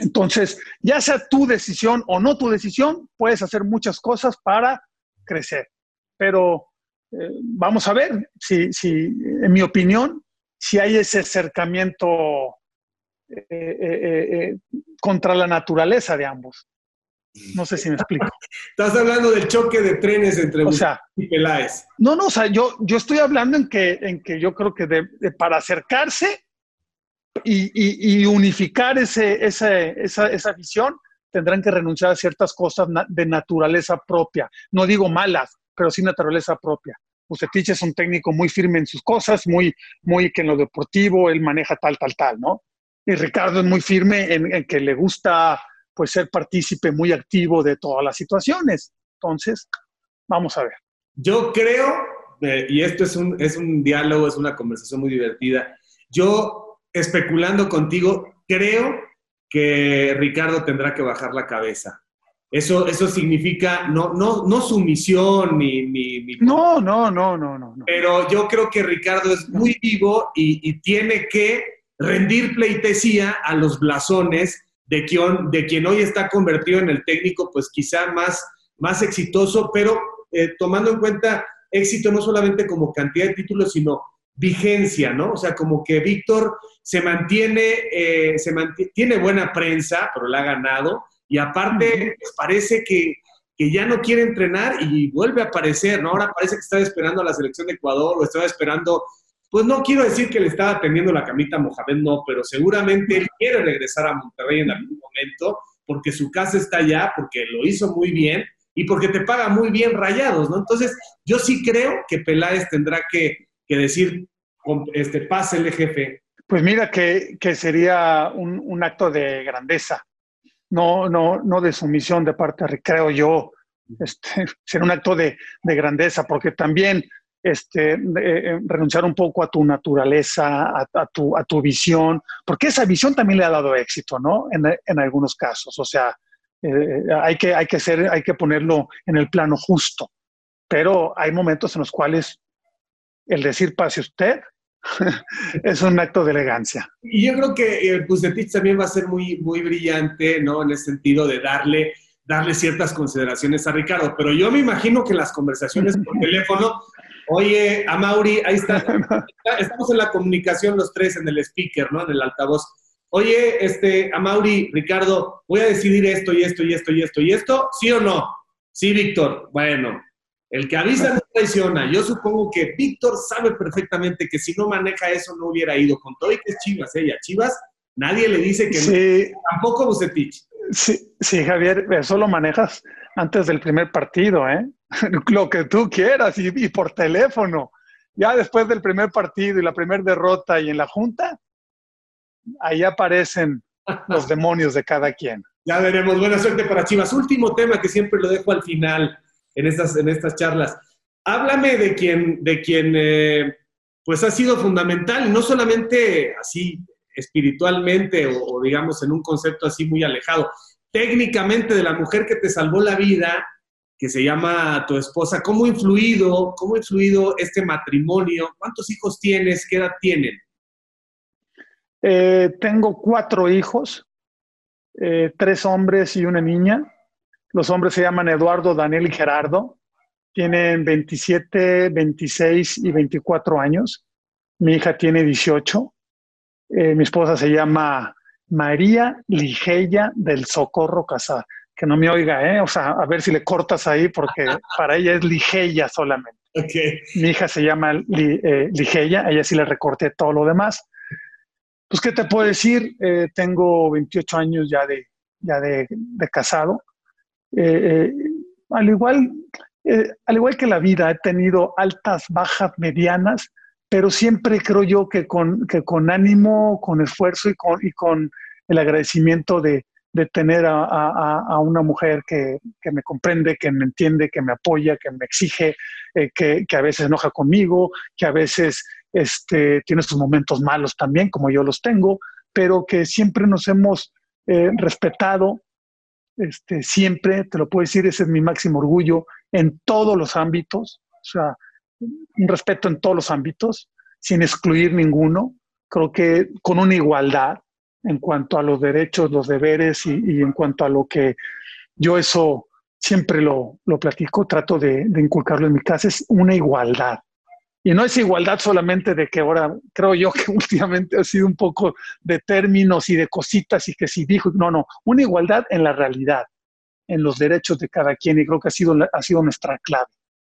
Entonces, ya sea tu decisión o no tu decisión, puedes hacer muchas cosas para crecer. Pero eh, vamos a ver si, si, en mi opinión, si hay ese acercamiento eh, eh, contra la naturaleza de ambos. No sé si me explico. Estás hablando del choque de trenes entre o y Peláez. No, no, o sea, yo, yo estoy hablando en que, en que yo creo que para acercarse y, unificar ese, esa, esa, visión, tendrán que renunciar a ciertas cosas de naturaleza propia. No digo malas, pero sí naturaleza propia. Bucetich es un técnico muy firme en sus cosas, muy, muy que en lo deportivo él maneja tal, tal, tal, ¿no? Y Ricardo es muy firme en, que le gusta pues ser partícipe muy activo de todas las situaciones. Entonces, vamos a ver. Yo creo, eh, y esto es un, es un diálogo, es una conversación muy divertida, yo especulando contigo, creo que Ricardo tendrá que bajar la cabeza. Eso, eso significa no, no, no sumisión ni, ni, No, no, no, no, no, Pero yo creo que Ricardo es muy vivo y, tiene que rendir pleitesía a los blasones de quien, de quien hoy está convertido en el técnico, pues quizá más, más exitoso, pero eh, tomando en cuenta éxito no solamente como cantidad de títulos, sino vigencia, ¿no? O sea, como que Víctor se mantiene, eh, se mantiene, tiene buena prensa, pero la ha ganado, y aparte pues, parece que, que, ya no quiere entrenar y vuelve a aparecer, ¿no? Ahora parece que está esperando a la selección de Ecuador o estaba esperando, pues no quiero decir que le estaba teniendo la camita a Mohamed, no, pero seguramente él quiere regresar a Monterrey en algún momento porque su casa está allá, porque lo hizo muy bien y porque te paga muy bien rayados, ¿no? Entonces, yo sí creo que Peláez tendrá que, que decir, este, pásele, jefe. Pues mira que, que sería un, acto de grandeza, no, no, no de sumisión de parte creo yo. Este, sería un acto de, de grandeza, porque también este, eh, renunciar un poco a tu naturaleza, a, tu, a tu visión, porque esa visión también le ha dado éxito, ¿no? En, en algunos casos. O sea, eh, hay, que, hay, que ser, hay que ponerlo en el plano justo. Pero hay momentos en los cuales el decir pase usted es un acto de elegancia. Y yo creo que el Bucetich también va a ser muy, muy brillante, ¿no? En el sentido de darle, darle ciertas consideraciones a Ricardo. Pero yo me imagino que las conversaciones por teléfono, oye, a Mauri, ahí está, estamos en la comunicación los tres en el speaker, ¿no? En el altavoz. Oye, este, a Mauri, Ricardo, voy a decidir esto y esto y esto y esto y esto, ¿sí o no? Sí, Víctor. Bueno, el que avisa no traiciona. Yo supongo que Víctor sabe perfectamente que si no maneja eso no hubiera ido con todo y que es Chivas, ella. ¿eh? Chivas, nadie le dice que sí. no. Tampoco Bucetich. Sí, sí, Javier, eso lo manejas antes del primer partido, ¿eh? lo que tú quieras y, y, por teléfono. Ya después del primer partido y la primera derrota y en la junta, ahí aparecen los demonios de cada quien. Ya veremos. Buena suerte para Chivas. Último tema que siempre lo dejo al final en estas, en estas charlas. Háblame de quien, de quien eh, pues ha sido fundamental, no solamente así espiritualmente o, digamos en un concepto así muy alejado, técnicamente de la mujer que te salvó la vida, que se llama tu esposa, ¿cómo ha influido, cómo influido este matrimonio? ¿Cuántos hijos tienes? ¿Qué edad tienen? Eh, tengo cuatro hijos, eh, tres hombres y una niña. Los hombres se llaman Eduardo, Daniel y Gerardo. Tienen 27, 26 y 24 años. Mi hija tiene 18. Eh, mi esposa se llama María Ligeia del Socorro Casar. Que no me oiga, ¿eh? O sea, a ver si le cortas ahí porque para ella es Ligeia solamente. Okay. Mi hija se llama eh, Ligeia, a ella sí le recorté todo lo demás. Pues, ¿qué te puedo decir? Eh, tengo 28 años ya de, ya de, de casado. Eh, al, igual, al igual que la vida, he tenido altas, bajas, medianas, pero siempre creo yo que con, que con ánimo, con esfuerzo y con, y con el agradecimiento de, de tener a, a, una mujer que, que, me comprende, que me entiende, que me apoya, que me exige, eh, que, que, a veces enoja conmigo, que a veces este, tiene sus momentos malos también, como yo los tengo, pero que siempre nos hemos eh, respetado, este, siempre, te lo puedo decir, ese es mi máximo orgullo, en todos los ámbitos, o sea, un respeto en todos los ámbitos, sin excluir ninguno, creo que con una igualdad en cuanto a los derechos, los deberes y, en cuanto a lo que yo eso siempre lo, lo platico, trato de, de, inculcarlo en mi casa, es una igualdad. Y no es igualdad solamente de que ahora creo yo que últimamente ha sido un poco de términos y de cositas y que si dijo, no, no, una igualdad en la realidad, en los derechos de cada quien y creo que ha sido, ha sido nuestra clave.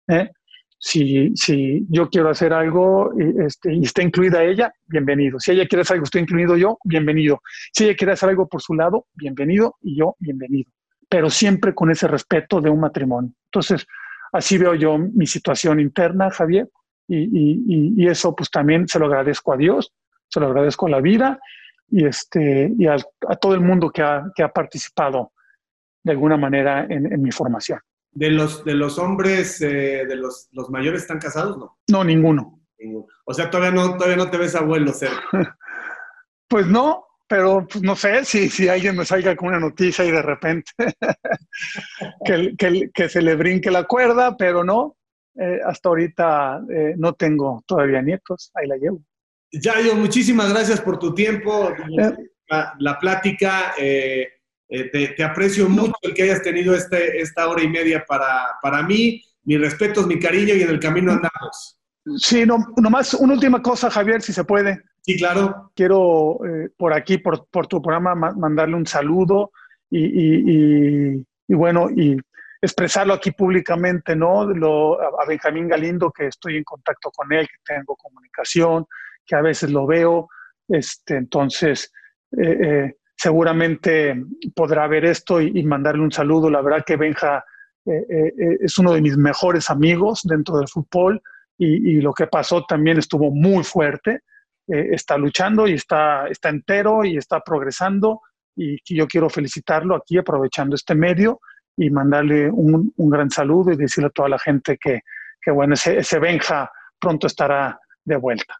¿eh? Si, si yo quiero hacer algo y, este, y está incluida ella, bienvenido. Si ella quiere hacer algo, estoy incluido yo, bienvenido. Si ella quiere hacer algo por su lado, bienvenido y yo, bienvenido. Pero siempre con ese respeto de un matrimonio. Entonces, así veo yo mi situación interna, Javier, y, y, eso pues también se lo agradezco a Dios, se lo agradezco a la vida y, este, y a, todo el mundo que ha, que ha participado de alguna manera en mi formación. ¿De los, de los hombres, eh, de los, los, mayores, están casados? No. No, ninguno. O sea, todavía no, todavía no te ves abuelo pues no, pero pues, no sé si, si alguien me salga con una noticia y de repente que, que, que, se le brinque la cuerda, pero no. Eh, hasta ahorita eh, no tengo todavía nietos, ahí la llevo. Yayo, muchísimas gracias por tu tiempo, la, la plática. Eh, eh, te, aprecio mucho el que hayas tenido este, esta hora y media para, para mí. Mi respeto, mi cariño y en el camino andamos. Sí, no, nomás una última cosa, Javier, si se puede. Sí, claro. Quiero eh, por aquí, por, por, tu programa, mandarle un saludo y, y, y, bueno, y expresarlo aquí públicamente, ¿no? Lo, a Benjamín Galindo, que estoy en contacto con él, que tengo comunicación, que a veces lo veo. Este, entonces, eh, eh seguramente podrá ver esto y, mandarle un saludo. La verdad que Benja eh, eh, eh, es uno de mis mejores amigos dentro del fútbol y, lo que pasó también estuvo muy fuerte. está luchando y está, está entero y está progresando y yo quiero felicitarlo aquí aprovechando este medio y mandarle un, un gran saludo y decirle a toda la gente que, que bueno, ese, ese Benja pronto estará de vuelta.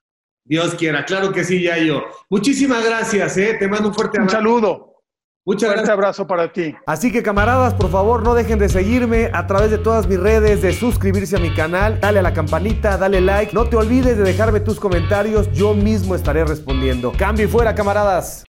Dios quiera, claro que sí, Yayo. Muchísimas gracias, ¿eh? te mando un fuerte abrazo. Un saludo. Muchas Fuerte abrazo para ti. Así que camaradas, por favor, no dejen de seguirme a través de todas mis redes, de suscribirse a mi canal, dale a la campanita, dale like. No te olvides de dejarme tus comentarios, yo mismo estaré respondiendo. Cambio y fuera, camaradas.